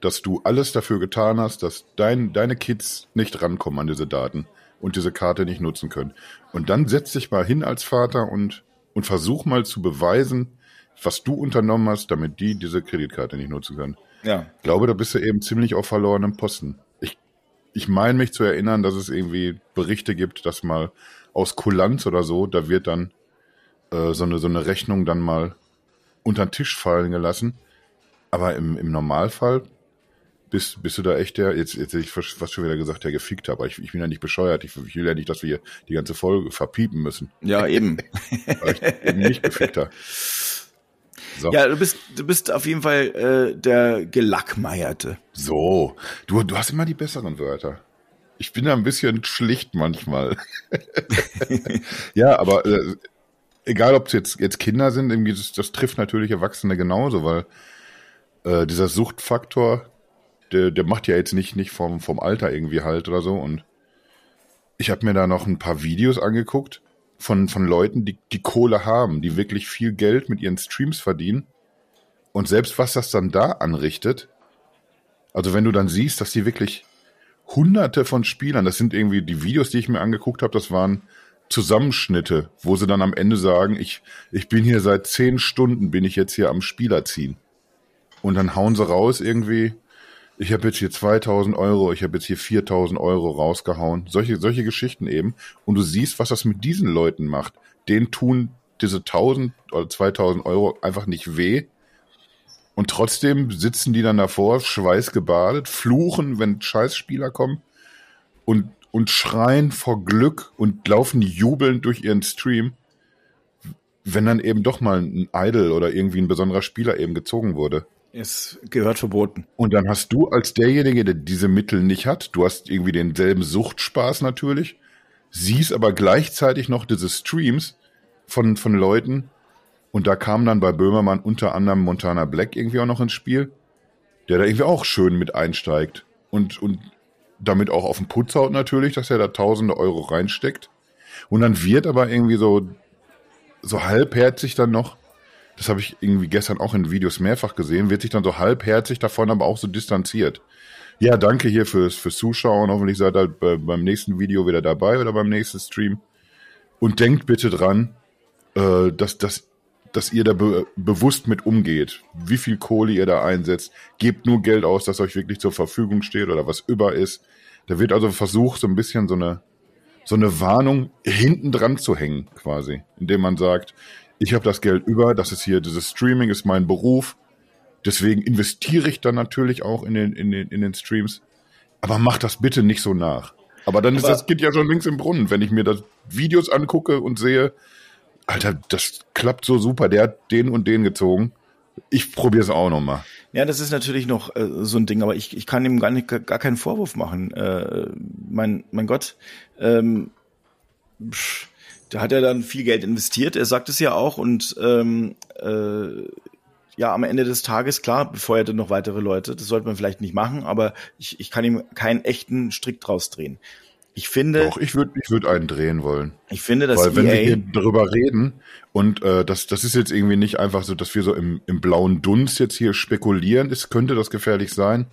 dass du alles dafür getan hast, dass dein, deine Kids nicht rankommen an diese Daten und diese Karte nicht nutzen können. Und dann setz dich mal hin als Vater und, und versuch mal zu beweisen, was du unternommen hast, damit die diese Kreditkarte nicht nutzen können. Ja. Ich glaube, da bist du eben ziemlich auf verlorenem Posten. Ich, ich meine mich zu erinnern, dass es irgendwie Berichte gibt, dass mal aus Kulanz oder so, da wird dann äh, so, eine, so eine Rechnung dann mal unter den Tisch fallen gelassen. Aber im, im Normalfall bist, bist du da echt der, jetzt, jetzt hätte ich fast schon wieder gesagt, der gefickt aber ich, ich bin ja nicht bescheuert. Ich, ich will ja nicht, dass wir hier die ganze Folge verpiepen müssen. Ja, eben. Weil ich eben nicht gefickt <laughs> habe. So. Ja, du bist, du bist auf jeden Fall äh, der Gelackmeierte. So, du, du hast immer die besseren Wörter. Ich bin da ein bisschen schlicht manchmal. <laughs> ja, aber äh, egal, ob es jetzt, jetzt Kinder sind, das, das trifft natürlich Erwachsene genauso, weil äh, dieser Suchtfaktor, der, der macht ja jetzt nicht, nicht vom, vom Alter irgendwie halt oder so. Und ich habe mir da noch ein paar Videos angeguckt von, von Leuten, die, die Kohle haben, die wirklich viel Geld mit ihren Streams verdienen. Und selbst was das dann da anrichtet, also wenn du dann siehst, dass die wirklich hunderte von Spielern, das sind irgendwie die Videos, die ich mir angeguckt habe, das waren Zusammenschnitte, wo sie dann am Ende sagen, ich, ich bin hier seit zehn Stunden, bin ich jetzt hier am Spieler ziehen. Und dann hauen sie raus irgendwie, ich habe jetzt hier 2000 Euro, ich habe jetzt hier 4000 Euro rausgehauen. Solche, solche Geschichten eben. Und du siehst, was das mit diesen Leuten macht. Denen tun diese 1000 oder 2000 Euro einfach nicht weh. Und trotzdem sitzen die dann davor, schweißgebadet, fluchen, wenn Scheißspieler kommen und, und schreien vor Glück und laufen jubelnd durch ihren Stream, wenn dann eben doch mal ein Idol oder irgendwie ein besonderer Spieler eben gezogen wurde. Es gehört verboten. Und dann hast du als derjenige, der diese Mittel nicht hat, du hast irgendwie denselben Suchtspaß natürlich, siehst aber gleichzeitig noch diese Streams von, von Leuten. Und da kam dann bei Böhmermann unter anderem Montana Black irgendwie auch noch ins Spiel, der da irgendwie auch schön mit einsteigt. Und, und damit auch auf den Putz haut natürlich, dass er da tausende Euro reinsteckt. Und dann wird aber irgendwie so, so halbherzig dann noch, das habe ich irgendwie gestern auch in Videos mehrfach gesehen, wird sich dann so halbherzig davon aber auch so distanziert. Ja, danke hier fürs, fürs Zuschauen. Hoffentlich seid ihr beim nächsten Video wieder dabei oder beim nächsten Stream. Und denkt bitte dran, äh, dass, dass, dass ihr da be bewusst mit umgeht. Wie viel Kohle ihr da einsetzt. Gebt nur Geld aus, das euch wirklich zur Verfügung steht oder was über ist. Da wird also versucht, so ein bisschen so eine, so eine Warnung hinten dran zu hängen, quasi. Indem man sagt, ich habe das Geld über, das ist hier, dieses Streaming ist mein Beruf. Deswegen investiere ich dann natürlich auch in den, in den, in den Streams. Aber mach das bitte nicht so nach. Aber dann ist Aber das geht ja schon links im Brunnen, wenn ich mir das Videos angucke und sehe, Alter, das klappt so super, der hat den und den gezogen. Ich probiere es auch noch mal. Ja, das ist natürlich noch äh, so ein Ding, aber ich, ich kann ihm gar, nicht, gar keinen Vorwurf machen. Äh, mein, mein Gott, ähm, pff, da hat er dann viel Geld investiert, er sagt es ja auch und ähm, äh, ja, am Ende des Tages, klar, befeuert er noch weitere Leute, das sollte man vielleicht nicht machen, aber ich, ich kann ihm keinen echten Strick draus drehen. Ich finde. Doch, ich würde ich würd einen drehen wollen. Ich finde, dass Weil wenn EA wir hier darüber reden und äh, das, das ist jetzt irgendwie nicht einfach so, dass wir so im, im blauen Dunst jetzt hier spekulieren, es könnte das gefährlich sein.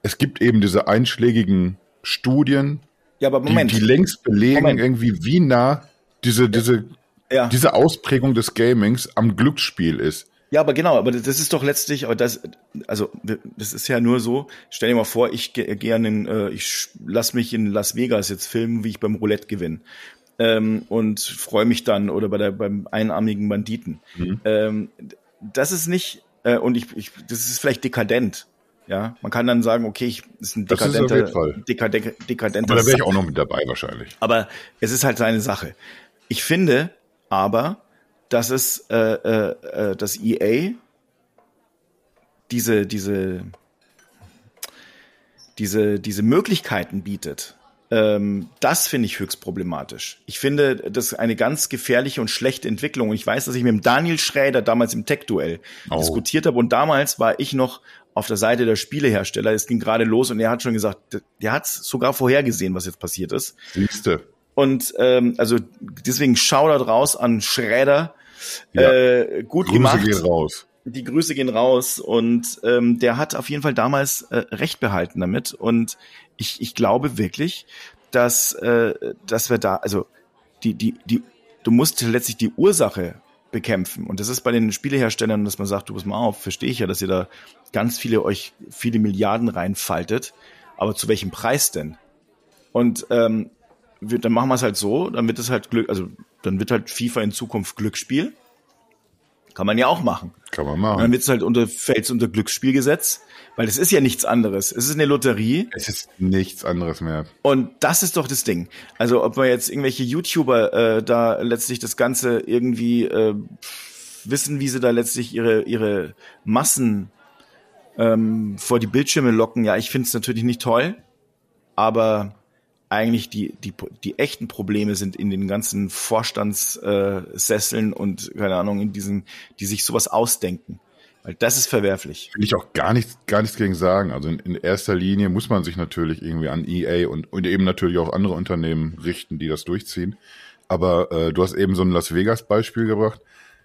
Es gibt eben diese einschlägigen Studien, ja, aber Moment. Die, die längst belegen Moment. irgendwie, wie nah diese, diese, ja. diese Ausprägung des Gamings am Glücksspiel ist. Ja, aber genau, aber das ist doch letztlich, aber das, also das ist ja nur so. Stell dir mal vor, ich gehe geh an den, äh, ich lass mich in Las Vegas jetzt filmen, wie ich beim Roulette gewinne. Ähm, und freue mich dann oder bei der beim einarmigen Banditen. Mhm. Ähm, das ist nicht äh, und ich, ich, das ist vielleicht dekadent. Ja, man kann dann sagen, okay, ich ist ein dekadenter, dekadenter, dekadenter. Aber da wäre ich auch noch mit dabei wahrscheinlich. Aber es ist halt seine Sache. Ich finde aber, dass es äh, äh, äh das EA diese diese diese diese Möglichkeiten bietet. Ähm, das finde ich höchst problematisch. Ich finde, das ist eine ganz gefährliche und schlechte Entwicklung. Und ich weiß, dass ich mit dem Daniel Schräder damals im Tech-Duell oh. diskutiert habe. Und damals war ich noch auf der Seite der Spielehersteller. Es ging gerade los und er hat schon gesagt, der hat sogar vorhergesehen, was jetzt passiert ist. Siehste. Und ähm, also deswegen Shoutout raus an Schräder, ja. Äh, gut Grüße gemacht. Gehen raus. Die Grüße gehen raus und ähm, der hat auf jeden Fall damals äh, recht behalten damit und ich, ich glaube wirklich, dass äh, dass wir da also die die die du musst letztlich die Ursache bekämpfen und das ist bei den Spieleherstellern, dass man sagt, du pass mal auf, verstehe ich ja, dass ihr da ganz viele euch viele Milliarden reinfaltet, aber zu welchem Preis denn? Und ähm, wir, dann machen wir es halt so, dann wird es halt Glück, also dann wird halt FIFA in Zukunft Glücksspiel. Kann man ja auch machen. Kann man machen. Und dann wird es halt unter, fällt unter Glücksspielgesetz, weil es ist ja nichts anderes. Es ist eine Lotterie. Es ist nichts anderes mehr. Und das ist doch das Ding. Also ob man jetzt irgendwelche YouTuber äh, da letztlich das Ganze irgendwie äh, wissen, wie sie da letztlich ihre, ihre Massen ähm, vor die Bildschirme locken, ja, ich finde es natürlich nicht toll, aber eigentlich die, die, die echten Probleme sind in den ganzen Vorstandssesseln und, keine Ahnung, in diesen, die sich sowas ausdenken. Weil das ist verwerflich. Will ich auch gar nichts, gar nichts gegen sagen. Also in, in erster Linie muss man sich natürlich irgendwie an EA und, und eben natürlich auch andere Unternehmen richten, die das durchziehen. Aber äh, du hast eben so ein Las Vegas Beispiel gebracht.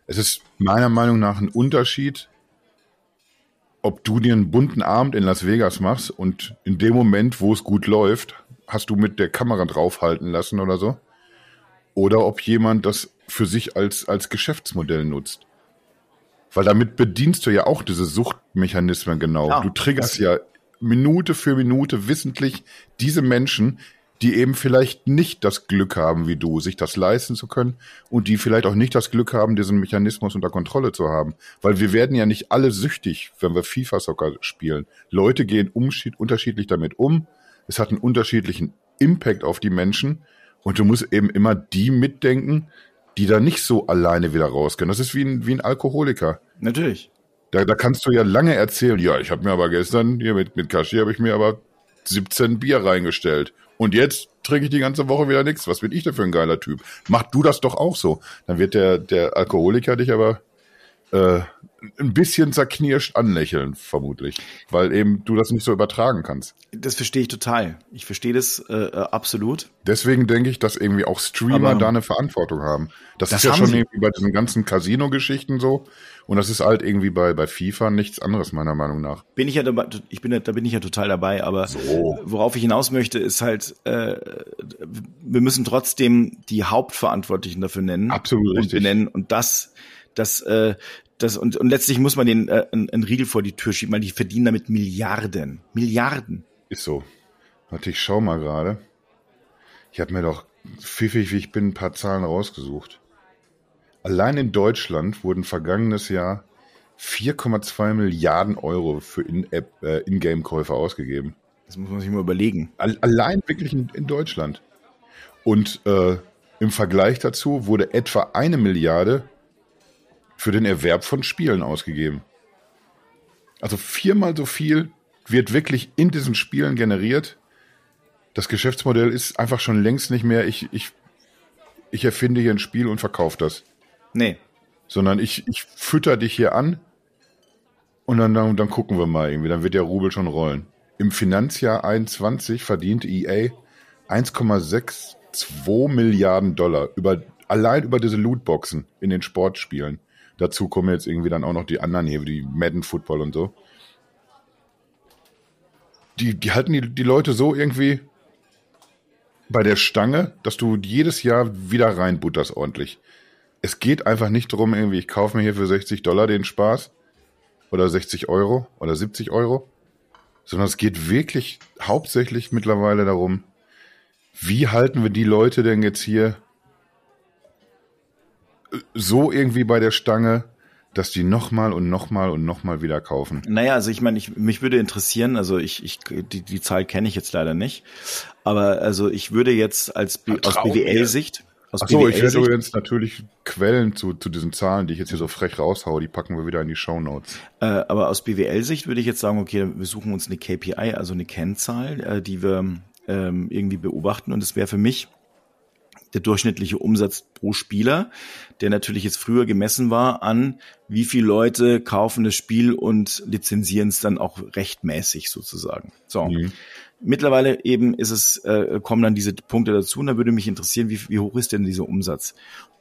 Es ist meiner Meinung nach ein Unterschied, ob du dir einen bunten Abend in Las Vegas machst und in dem Moment, wo es gut läuft, hast du mit der Kamera draufhalten lassen oder so. Oder ob jemand das für sich als, als Geschäftsmodell nutzt. Weil damit bedienst du ja auch diese Suchtmechanismen genau. Ja, du triggerst ja Minute für Minute wissentlich diese Menschen, die eben vielleicht nicht das Glück haben wie du, sich das leisten zu können und die vielleicht auch nicht das Glück haben, diesen Mechanismus unter Kontrolle zu haben. Weil wir werden ja nicht alle süchtig, wenn wir FIFA-Soccer spielen. Leute gehen unterschiedlich damit um es hat einen unterschiedlichen Impact auf die Menschen und du musst eben immer die mitdenken, die da nicht so alleine wieder rausgehen. Das ist wie ein, wie ein Alkoholiker. Natürlich. Da, da kannst du ja lange erzählen, ja, ich habe mir aber gestern, hier mit, mit Kashi habe ich mir aber 17 Bier reingestellt. Und jetzt trinke ich die ganze Woche wieder nichts. Was bin ich denn für ein geiler Typ? Mach du das doch auch so. Dann wird der, der Alkoholiker dich aber äh, ein bisschen zerknirscht anlächeln, vermutlich. Weil eben du das nicht so übertragen kannst. Das verstehe ich total. Ich verstehe das äh, äh absolut. Deswegen denke ich, dass irgendwie auch Streamer Aber da eine Verantwortung haben. Das, das ist ja schon sie. irgendwie bei diesen ganzen Casino-Geschichten so. Und das ist halt irgendwie bei, bei FIFA nichts anderes, meiner Meinung nach. Bin ich ja dabei, ich bin, da bin ich ja total dabei, aber so. worauf ich hinaus möchte, ist halt, äh, wir müssen trotzdem die Hauptverantwortlichen dafür nennen. Absolut und richtig. benennen. Und das, das, äh, das, und, und letztlich muss man den äh, einen, einen Riegel vor die Tür schieben, weil die verdienen damit Milliarden. Milliarden. Ist so. Warte, ich schau mal gerade. Ich habe mir doch pfiffig, wie ich bin, ein paar Zahlen rausgesucht. Allein in Deutschland wurden vergangenes Jahr 4,2 Milliarden Euro für In-App, äh, In-Game-Käufe ausgegeben. Das muss man sich mal überlegen. Allein wirklich in, in Deutschland. Und äh, im Vergleich dazu wurde etwa eine Milliarde für den Erwerb von Spielen ausgegeben. Also viermal so viel wird wirklich in diesen Spielen generiert. Das Geschäftsmodell ist einfach schon längst nicht mehr, ich, ich, ich erfinde hier ein Spiel und verkaufe das. Nee. Sondern ich, ich fütter dich hier an und dann, dann, dann gucken wir mal irgendwie. Dann wird der Rubel schon rollen. Im Finanzjahr 21 verdient EA 1,62 Milliarden Dollar über, allein über diese Lootboxen in den Sportspielen. Dazu kommen jetzt irgendwie dann auch noch die anderen hier, wie Madden Football und so. Die, die halten die, die Leute so irgendwie bei der Stange, dass du jedes Jahr wieder reinbutterst ordentlich. Es geht einfach nicht darum, irgendwie, ich kaufe mir hier für 60 Dollar den Spaß oder 60 Euro oder 70 Euro, sondern es geht wirklich hauptsächlich mittlerweile darum, wie halten wir die Leute denn jetzt hier so irgendwie bei der Stange, dass die nochmal und nochmal und nochmal wieder kaufen. Naja, also ich meine, ich, mich würde interessieren, also ich, ich die, die Zahl kenne ich jetzt leider nicht, aber also ich würde jetzt als aus BWL-Sicht aus Achso, ich werde übrigens natürlich Quellen zu, zu diesen Zahlen, die ich jetzt hier so frech raushaue, die packen wir wieder in die Show Notes. Äh, aber aus BWL-Sicht würde ich jetzt sagen, okay, wir suchen uns eine KPI, also eine Kennzahl, äh, die wir ähm, irgendwie beobachten. Und es wäre für mich der durchschnittliche Umsatz pro Spieler, der natürlich jetzt früher gemessen war an, wie viele Leute kaufen das Spiel und lizenzieren es dann auch rechtmäßig sozusagen. So. Mhm. Mittlerweile eben ist es, äh, kommen dann diese Punkte dazu und da würde mich interessieren, wie, wie hoch ist denn dieser Umsatz?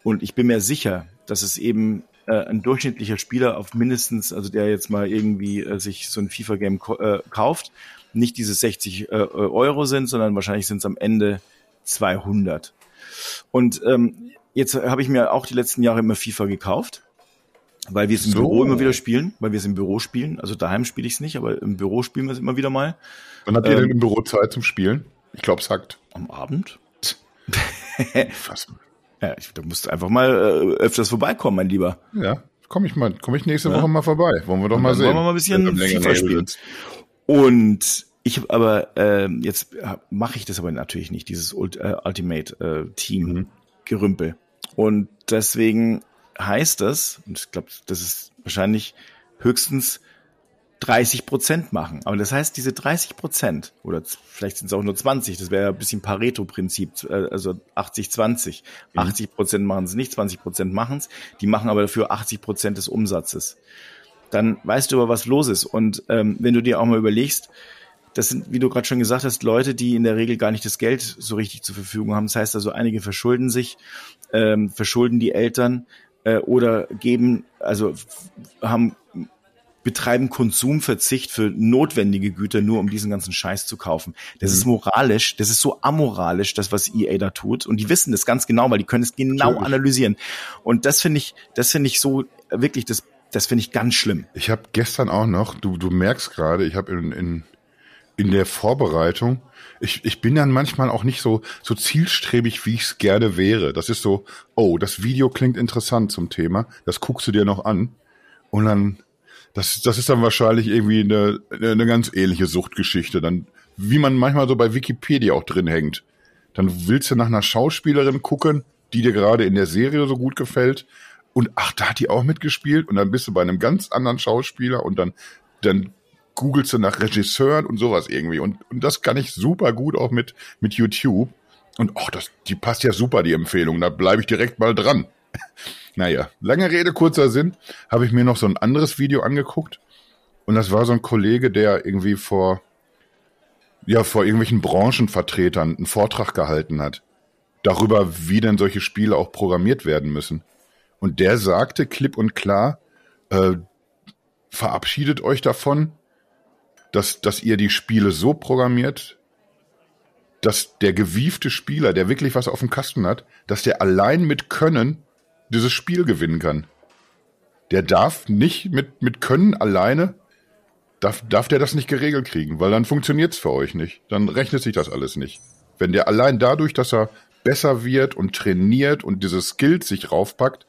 Und ich bin mir sicher, dass es eben äh, ein durchschnittlicher Spieler auf mindestens, also der jetzt mal irgendwie äh, sich so ein FIFA-Game äh, kauft, nicht diese 60 äh, Euro sind, sondern wahrscheinlich sind es am Ende 200. Und ähm, jetzt habe ich mir auch die letzten Jahre immer FIFA gekauft, weil wir es im so. Büro immer wieder spielen, weil wir es im Büro spielen. Also daheim spiele ich es nicht, aber im Büro spielen wir es immer wieder mal. Wann habt ihr ähm, denn im Büro Zeit zum Spielen? Ich glaube, es hackt. Am Abend? <laughs> Fast. Ja, ich, da musst du einfach mal äh, öfters vorbeikommen, mein Lieber. Ja, komme ich mal, komme ich nächste ja. Woche mal vorbei. Wollen wir doch mal sehen. Wollen wir mal ein bisschen FIFA spielen. Und ich habe aber äh, jetzt mache ich das aber natürlich nicht, dieses Ult äh, Ultimate äh, Team mhm. Gerümpel. Und deswegen heißt das, und ich glaube, das ist wahrscheinlich höchstens 30 Prozent machen. Aber das heißt, diese 30 Prozent, oder vielleicht sind es auch nur 20, das wäre ein bisschen Pareto-Prinzip, äh, also 80-20. Mhm. 80 Prozent machen es nicht, 20 Prozent machen es, die machen aber dafür 80 Prozent des Umsatzes. Dann weißt du aber, was los ist. Und ähm, wenn du dir auch mal überlegst, das sind, wie du gerade schon gesagt hast, Leute, die in der Regel gar nicht das Geld so richtig zur Verfügung haben. Das heißt also, einige verschulden sich, ähm, verschulden die Eltern äh, oder geben, also haben betreiben Konsumverzicht für notwendige Güter, nur um diesen ganzen Scheiß zu kaufen. Das mhm. ist moralisch, das ist so amoralisch, das, was EA da tut. Und die wissen das ganz genau, weil die können es genau Natürlich. analysieren. Und das finde ich, das finde ich so wirklich, das, das finde ich ganz schlimm. Ich habe gestern auch noch, du, du merkst gerade, ich habe in, in, in der Vorbereitung, ich, ich bin dann manchmal auch nicht so, so zielstrebig, wie ich es gerne wäre. Das ist so, oh, das Video klingt interessant zum Thema, das guckst du dir noch an. Und dann, das, das ist dann wahrscheinlich irgendwie eine, eine ganz ähnliche Suchtgeschichte. Dann, wie man manchmal so bei Wikipedia auch drin hängt. Dann willst du nach einer Schauspielerin gucken, die dir gerade in der Serie so gut gefällt. Und ach, da hat die auch mitgespielt. Und dann bist du bei einem ganz anderen Schauspieler und dann, dann googelst du nach Regisseuren und sowas irgendwie. Und, und das kann ich super gut auch mit, mit YouTube. Und oh, das, die passt ja super, die Empfehlung. Da bleibe ich direkt mal dran. <laughs> Naja, lange Rede, kurzer Sinn, habe ich mir noch so ein anderes Video angeguckt. Und das war so ein Kollege, der irgendwie vor, ja, vor irgendwelchen Branchenvertretern einen Vortrag gehalten hat. Darüber, wie denn solche Spiele auch programmiert werden müssen. Und der sagte klipp und klar, äh, verabschiedet euch davon, dass, dass ihr die Spiele so programmiert, dass der gewiefte Spieler, der wirklich was auf dem Kasten hat, dass der allein mit Können dieses Spiel gewinnen kann. Der darf nicht mit, mit Können alleine, darf, darf der das nicht geregelt kriegen, weil dann funktioniert's für euch nicht. Dann rechnet sich das alles nicht. Wenn der allein dadurch, dass er besser wird und trainiert und diese Skills sich raufpackt,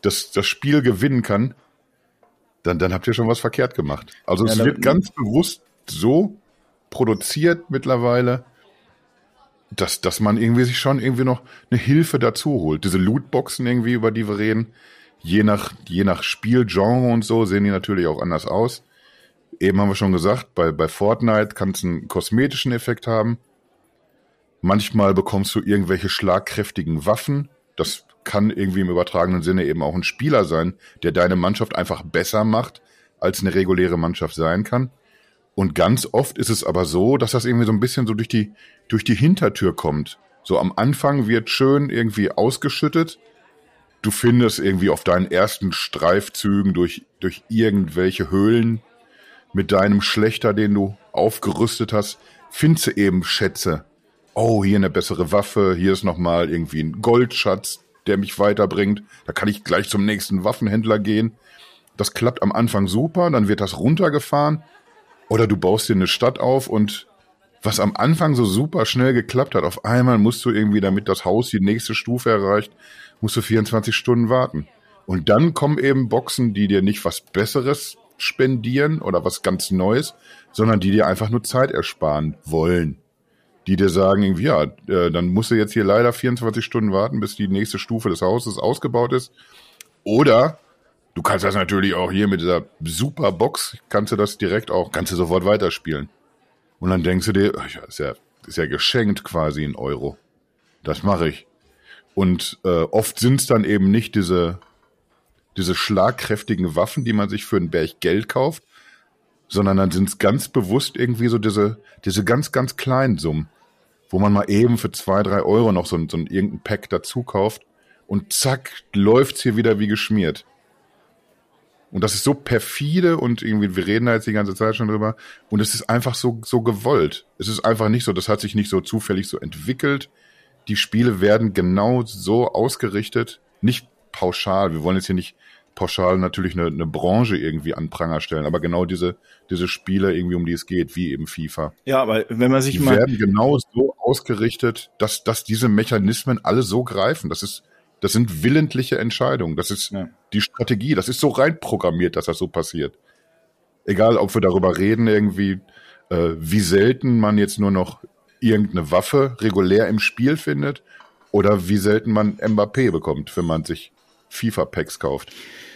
das, das Spiel gewinnen kann, dann, dann habt ihr schon was verkehrt gemacht. Also ja, es wird ganz bewusst so produziert mittlerweile, dass, dass man irgendwie sich schon irgendwie noch eine Hilfe dazu holt. Diese Lootboxen irgendwie, über die wir reden, je nach, je nach Spielgenre und so, sehen die natürlich auch anders aus. Eben haben wir schon gesagt, bei, bei Fortnite kann es einen kosmetischen Effekt haben. Manchmal bekommst du irgendwelche schlagkräftigen Waffen. Das kann irgendwie im übertragenen Sinne eben auch ein Spieler sein, der deine Mannschaft einfach besser macht, als eine reguläre Mannschaft sein kann. Und ganz oft ist es aber so, dass das irgendwie so ein bisschen so durch die, durch die Hintertür kommt. So am Anfang wird schön irgendwie ausgeschüttet. Du findest irgendwie auf deinen ersten Streifzügen durch, durch irgendwelche Höhlen mit deinem Schlechter, den du aufgerüstet hast, findest du eben Schätze. Oh, hier eine bessere Waffe, hier ist nochmal irgendwie ein Goldschatz, der mich weiterbringt. Da kann ich gleich zum nächsten Waffenhändler gehen. Das klappt am Anfang super, dann wird das runtergefahren oder du baust dir eine Stadt auf und was am Anfang so super schnell geklappt hat, auf einmal musst du irgendwie, damit das Haus die nächste Stufe erreicht, musst du 24 Stunden warten. Und dann kommen eben Boxen, die dir nicht was Besseres spendieren oder was ganz Neues, sondern die dir einfach nur Zeit ersparen wollen. Die dir sagen, irgendwie, ja, äh, dann musst du jetzt hier leider 24 Stunden warten, bis die nächste Stufe des Hauses ausgebaut ist. Oder Du kannst das natürlich auch hier mit dieser super Box, kannst du das direkt auch, kannst du sofort weiterspielen. Und dann denkst du dir, ja, ist ja, ist ja geschenkt quasi in Euro. Das mache ich. Und äh, oft sind es dann eben nicht diese, diese schlagkräftigen Waffen, die man sich für einen Berg Geld kauft, sondern dann sind es ganz bewusst irgendwie so diese, diese ganz, ganz kleinen Summen, wo man mal eben für zwei, drei Euro noch so ein, so ein irgendein Pack dazu kauft und zack, läuft's hier wieder wie geschmiert. Und das ist so perfide und irgendwie, wir reden da jetzt die ganze Zeit schon drüber. Und es ist einfach so, so gewollt. Es ist einfach nicht so, das hat sich nicht so zufällig so entwickelt. Die Spiele werden genau so ausgerichtet, nicht pauschal. Wir wollen jetzt hier nicht pauschal natürlich eine, eine Branche irgendwie an Pranger stellen, aber genau diese, diese Spiele irgendwie, um die es geht, wie eben FIFA. Ja, aber wenn man sich die mal. Die werden genau so ausgerichtet, dass, dass diese Mechanismen alle so greifen. Das ist, das sind willentliche Entscheidungen. Das ist ja. die Strategie. Das ist so reinprogrammiert, dass das so passiert. Egal, ob wir darüber reden, irgendwie, äh, wie selten man jetzt nur noch irgendeine Waffe regulär im Spiel findet oder wie selten man Mbappé bekommt, wenn man sich FIFA-Packs kauft.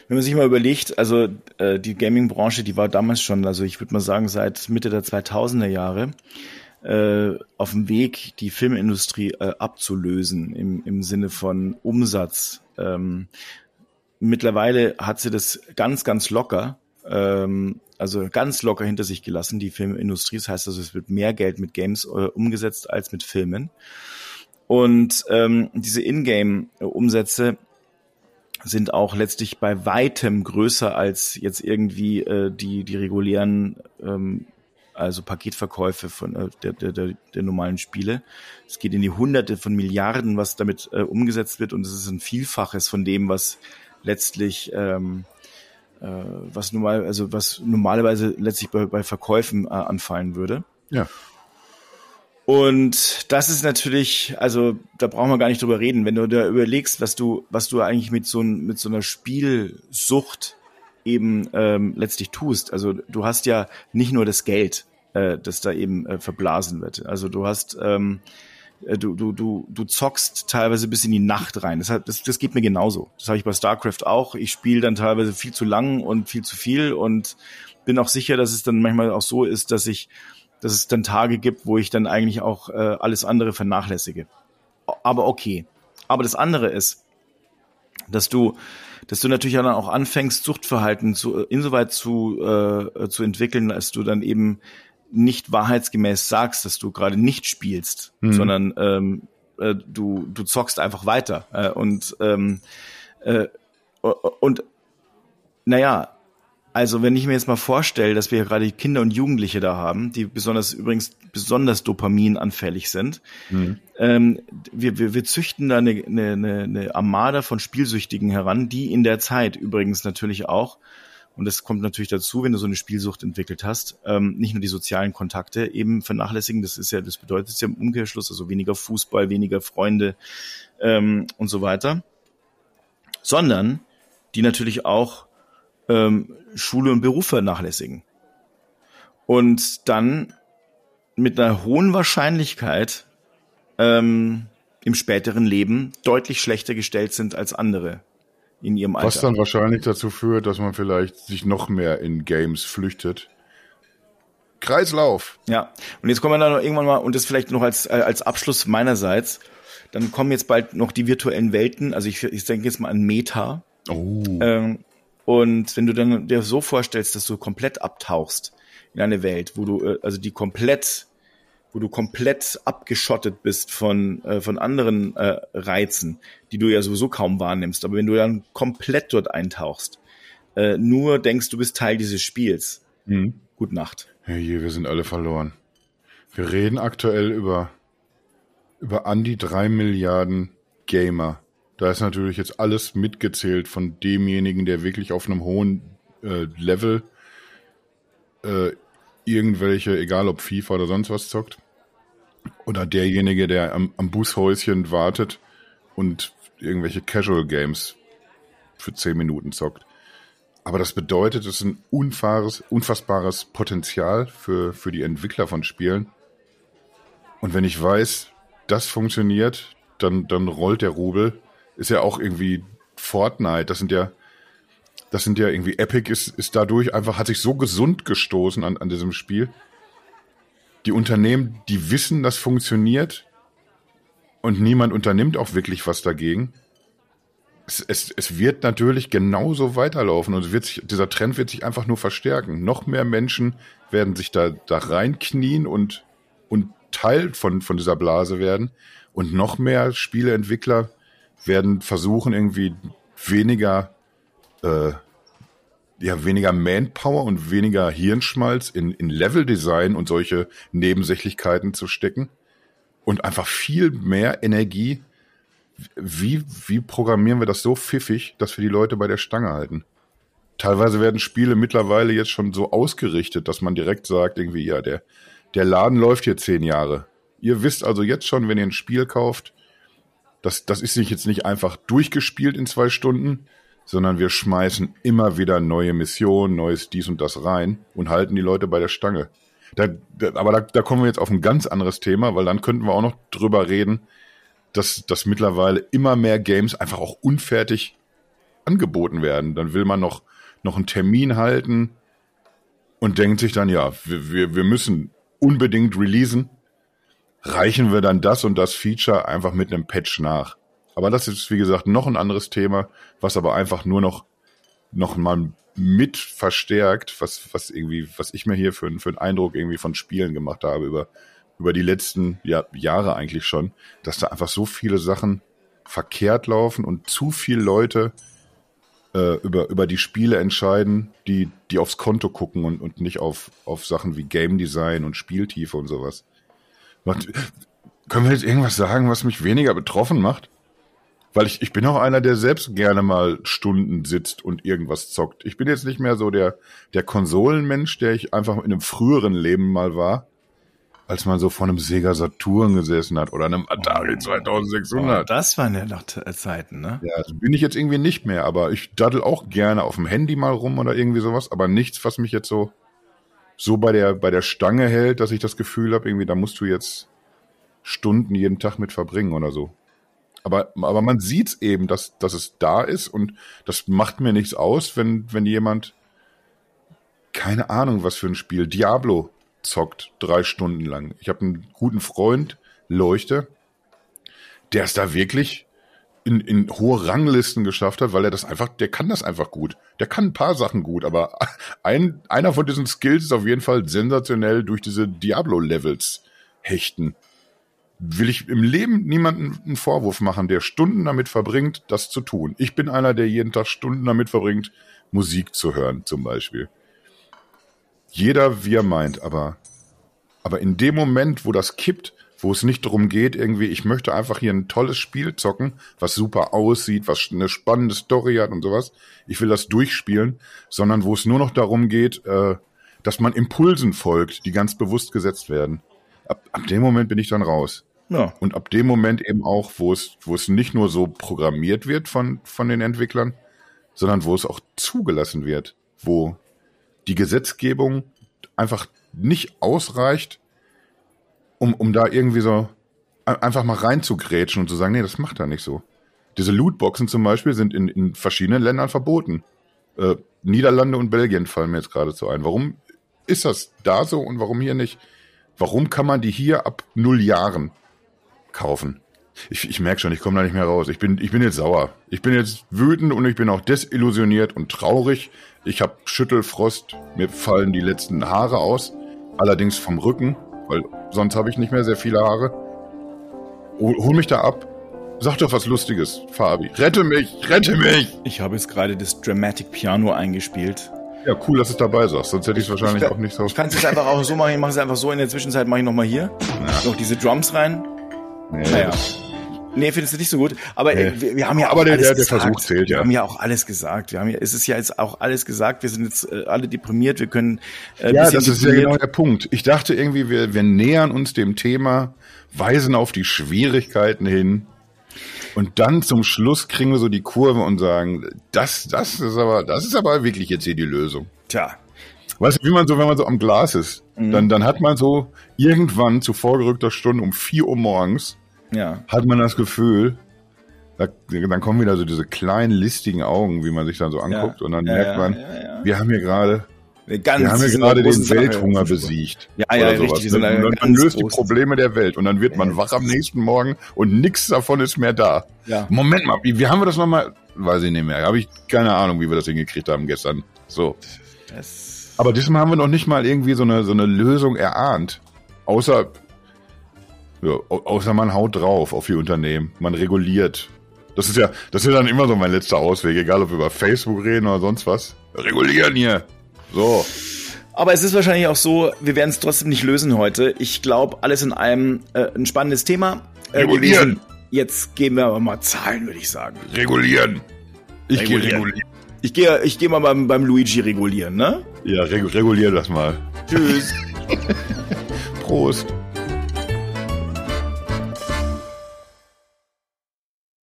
Wenn man sich mal überlegt, also äh, die Gaming-Branche, die war damals schon, also ich würde mal sagen, seit Mitte der 2000er Jahre äh, auf dem Weg, die Filmindustrie äh, abzulösen im, im Sinne von Umsatz. Ähm, mittlerweile hat sie das ganz, ganz locker, ähm, also ganz locker hinter sich gelassen, die Filmindustrie. Das heißt also, es wird mehr Geld mit Games äh, umgesetzt als mit Filmen. Und ähm, diese Ingame-Umsätze sind auch letztlich bei weitem größer als jetzt irgendwie äh, die, die regulären ähm, also Paketverkäufe von äh, der, der, der, normalen Spiele. Es geht in die Hunderte von Milliarden, was damit äh, umgesetzt wird und es ist ein Vielfaches von dem, was letztlich ähm, äh, was normal, also was normalerweise letztlich bei, bei Verkäufen äh, anfallen würde. Ja. Und das ist natürlich, also da brauchen wir gar nicht drüber reden. Wenn du da überlegst, was du, was du eigentlich mit so, mit so einer Spielsucht eben ähm, letztlich tust. Also du hast ja nicht nur das Geld, äh, das da eben äh, verblasen wird. Also du hast ähm, äh, du, du, du, du zockst teilweise bis in die Nacht rein. Das, das, das geht mir genauso. Das habe ich bei StarCraft auch. Ich spiele dann teilweise viel zu lang und viel zu viel und bin auch sicher, dass es dann manchmal auch so ist, dass ich, dass es dann Tage gibt, wo ich dann eigentlich auch äh, alles andere vernachlässige. Aber okay. Aber das andere ist, dass du, dass du natürlich dann auch anfängst, Suchtverhalten zu, insoweit zu, äh, zu entwickeln, als du dann eben nicht wahrheitsgemäß sagst, dass du gerade nicht spielst, mhm. sondern ähm, äh, du, du zockst einfach weiter. Äh, und ähm, äh, und naja, also wenn ich mir jetzt mal vorstelle, dass wir gerade Kinder und Jugendliche da haben, die besonders übrigens besonders dopaminanfällig sind, mhm. ähm, wir, wir, wir züchten da eine, eine, eine Armada von Spielsüchtigen heran, die in der Zeit übrigens natürlich auch, und das kommt natürlich dazu, wenn du so eine Spielsucht entwickelt hast, ähm, nicht nur die sozialen Kontakte eben vernachlässigen, das ist ja, das bedeutet ja im Umkehrschluss, also weniger Fußball, weniger Freunde ähm, und so weiter, sondern die natürlich auch ähm, Schule und Beruf vernachlässigen. Und dann mit einer hohen Wahrscheinlichkeit ähm, im späteren Leben deutlich schlechter gestellt sind als andere in ihrem Alter. Was dann wahrscheinlich dazu führt, dass man vielleicht sich noch mehr in Games flüchtet. Kreislauf. Ja, und jetzt kommen wir dann noch irgendwann mal, und das vielleicht noch als, äh, als Abschluss meinerseits, dann kommen jetzt bald noch die virtuellen Welten, also ich, ich denke jetzt mal an Meta. Oh. Ähm, und wenn du dann dir so vorstellst, dass du komplett abtauchst in eine Welt, wo du, äh, also die komplett, wo du komplett abgeschottet bist von, äh, von anderen äh, Reizen, die du ja sowieso kaum wahrnimmst. Aber wenn du dann komplett dort eintauchst, äh, nur denkst, du bist Teil dieses Spiels. Mhm. Gute Nacht. Hey, wir sind alle verloren. Wir reden aktuell über, über an die drei Milliarden Gamer da ist natürlich jetzt alles mitgezählt von demjenigen, der wirklich auf einem hohen äh, Level äh, irgendwelche, egal ob FIFA oder sonst was zockt. Oder derjenige, der am, am Bushäuschen wartet und irgendwelche Casual Games für zehn Minuten zockt. Aber das bedeutet, es ist ein unfaires, unfassbares Potenzial für, für die Entwickler von Spielen. Und wenn ich weiß, das funktioniert, dann, dann rollt der Rubel ist ja auch irgendwie Fortnite, das sind ja, das sind ja irgendwie, Epic ist, ist dadurch einfach, hat sich so gesund gestoßen an, an diesem Spiel. Die Unternehmen, die wissen, das funktioniert und niemand unternimmt auch wirklich was dagegen. Es, es, es wird natürlich genauso weiterlaufen und wird sich, dieser Trend wird sich einfach nur verstärken. Noch mehr Menschen werden sich da, da reinknien und, und Teil von, von dieser Blase werden und noch mehr Spieleentwickler werden versuchen, irgendwie weniger, äh, ja, weniger Manpower und weniger Hirnschmalz in, in Leveldesign und solche Nebensächlichkeiten zu stecken und einfach viel mehr Energie. Wie, wie programmieren wir das so pfiffig, dass wir die Leute bei der Stange halten? Teilweise werden Spiele mittlerweile jetzt schon so ausgerichtet, dass man direkt sagt, irgendwie, ja, der, der Laden läuft hier zehn Jahre. Ihr wisst also jetzt schon, wenn ihr ein Spiel kauft, das, das ist nicht jetzt nicht einfach durchgespielt in zwei Stunden, sondern wir schmeißen immer wieder neue Missionen, neues dies und das rein und halten die Leute bei der Stange. Da, da, aber da, da kommen wir jetzt auf ein ganz anderes Thema, weil dann könnten wir auch noch drüber reden, dass, dass mittlerweile immer mehr Games einfach auch unfertig angeboten werden. Dann will man noch, noch einen Termin halten und denkt sich dann, ja, wir, wir, wir müssen unbedingt releasen reichen wir dann das und das Feature einfach mit einem Patch nach. Aber das ist, wie gesagt, noch ein anderes Thema, was aber einfach nur noch, noch mal mit verstärkt, was, was irgendwie, was ich mir hier für, für einen Eindruck irgendwie von Spielen gemacht habe über, über die letzten ja, Jahre eigentlich schon, dass da einfach so viele Sachen verkehrt laufen und zu viele Leute äh, über, über die Spiele entscheiden, die, die aufs Konto gucken und, und nicht auf, auf Sachen wie Game Design und Spieltiefe und sowas. Macht, können wir jetzt irgendwas sagen, was mich weniger betroffen macht? Weil ich, ich bin auch einer, der selbst gerne mal Stunden sitzt und irgendwas zockt. Ich bin jetzt nicht mehr so der, der Konsolenmensch, der ich einfach in einem früheren Leben mal war, als man so vor einem Sega Saturn gesessen hat oder einem Atari oh, 2600. Oh, das waren ja noch Zeiten, ne? Ja, also bin ich jetzt irgendwie nicht mehr, aber ich daddel auch gerne auf dem Handy mal rum oder irgendwie sowas, aber nichts, was mich jetzt so so bei der, bei der Stange hält, dass ich das Gefühl habe, irgendwie, da musst du jetzt Stunden jeden Tag mit verbringen oder so. Aber, aber man sieht eben, dass, dass es da ist und das macht mir nichts aus, wenn, wenn jemand, keine Ahnung, was für ein Spiel, Diablo zockt, drei Stunden lang. Ich habe einen guten Freund, Leuchte, der ist da wirklich in, in hohe Ranglisten geschafft hat, weil er das einfach, der kann das einfach gut. Der kann ein paar Sachen gut, aber <laughs> ein, einer von diesen Skills ist auf jeden Fall sensationell durch diese Diablo-Levels hechten. Will ich im Leben niemanden einen Vorwurf machen, der Stunden damit verbringt, das zu tun. Ich bin einer, der jeden Tag Stunden damit verbringt, Musik zu hören, zum Beispiel. Jeder, wie er meint, aber, aber in dem Moment, wo das kippt, wo es nicht darum geht, irgendwie, ich möchte einfach hier ein tolles Spiel zocken, was super aussieht, was eine spannende Story hat und sowas. Ich will das durchspielen, sondern wo es nur noch darum geht, äh, dass man Impulsen folgt, die ganz bewusst gesetzt werden. Ab, ab dem Moment bin ich dann raus. Ja. Und ab dem Moment eben auch, wo es, wo es nicht nur so programmiert wird von, von den Entwicklern, sondern wo es auch zugelassen wird, wo die Gesetzgebung einfach nicht ausreicht, um, um da irgendwie so einfach mal reinzugrätschen und zu sagen, nee, das macht er nicht so. Diese Lootboxen zum Beispiel sind in, in verschiedenen Ländern verboten. Äh, Niederlande und Belgien fallen mir jetzt geradezu ein. Warum ist das da so und warum hier nicht? Warum kann man die hier ab null Jahren kaufen? Ich, ich merke schon, ich komme da nicht mehr raus. Ich bin, ich bin jetzt sauer. Ich bin jetzt wütend und ich bin auch desillusioniert und traurig. Ich habe Schüttelfrost. Mir fallen die letzten Haare aus. Allerdings vom Rücken weil sonst habe ich nicht mehr sehr viele Haare. Hol mich da ab. Sag doch was Lustiges, Fabi. Rette mich, rette mich! Ich habe jetzt gerade das Dramatic Piano eingespielt. Ja, cool, dass du es dabei sagst, sonst hätte ich es wahrscheinlich ich, auch nicht so. Ich kann es jetzt einfach auch so machen, ich mache es einfach so, in der Zwischenzeit mache ich nochmal hier. Ja. Noch diese Drums rein. Nee, naja. Nee, findest du nicht so gut. Aber nee. wir, wir, haben ja aber auch der, alles der, der gesagt. Versuch zählt, ja. Wir haben ja auch alles gesagt. Wir haben ja, es ist ja jetzt auch alles gesagt. Wir sind jetzt äh, alle deprimiert. Wir können. Äh, ja, das ist ja genau der Punkt. Ich dachte irgendwie, wir, wir nähern uns dem Thema, weisen auf die Schwierigkeiten hin. Und dann zum Schluss kriegen wir so die Kurve und sagen, das, das ist aber, das ist aber wirklich jetzt hier die Lösung. Tja. Weißt du, wie man so, wenn man so am Glas ist, mhm. dann, dann hat man so irgendwann zu vorgerückter Stunde um vier Uhr morgens ja. hat man das Gefühl, da, dann kommen wieder so diese kleinen listigen Augen, wie man sich dann so anguckt, ja. und dann ja, merkt man, wir haben hier gerade Ganz, wir haben hier gerade den Welthunger besiegt. Ja, ja, richtig. Und dann, löst die Probleme der Welt und dann wird man wach am nächsten Morgen und nichts davon ist mehr da. Ja. Moment mal, wie, wie haben wir das nochmal? Weiß ich nicht mehr. Habe ich keine Ahnung, wie wir das hingekriegt haben gestern. So. Das Aber diesmal haben wir noch nicht mal irgendwie so eine, so eine Lösung erahnt. Außer ja, außer man haut drauf auf die Unternehmen. Man reguliert. Das ist ja, das ist ja dann immer so mein letzter Ausweg, egal ob wir über Facebook reden oder sonst was. Regulieren hier. So. Aber es ist wahrscheinlich auch so, wir werden es trotzdem nicht lösen heute. Ich glaube, alles in allem äh, ein spannendes Thema. Äh, regulieren. Gewesen. Jetzt geben wir aber mal Zahlen, würde ich sagen. Regulieren. Ich gehe regulieren. Ich gehe ich geh mal beim, beim Luigi regulieren, ne? Ja, regu regulier das mal. Tschüss. <laughs> Prost.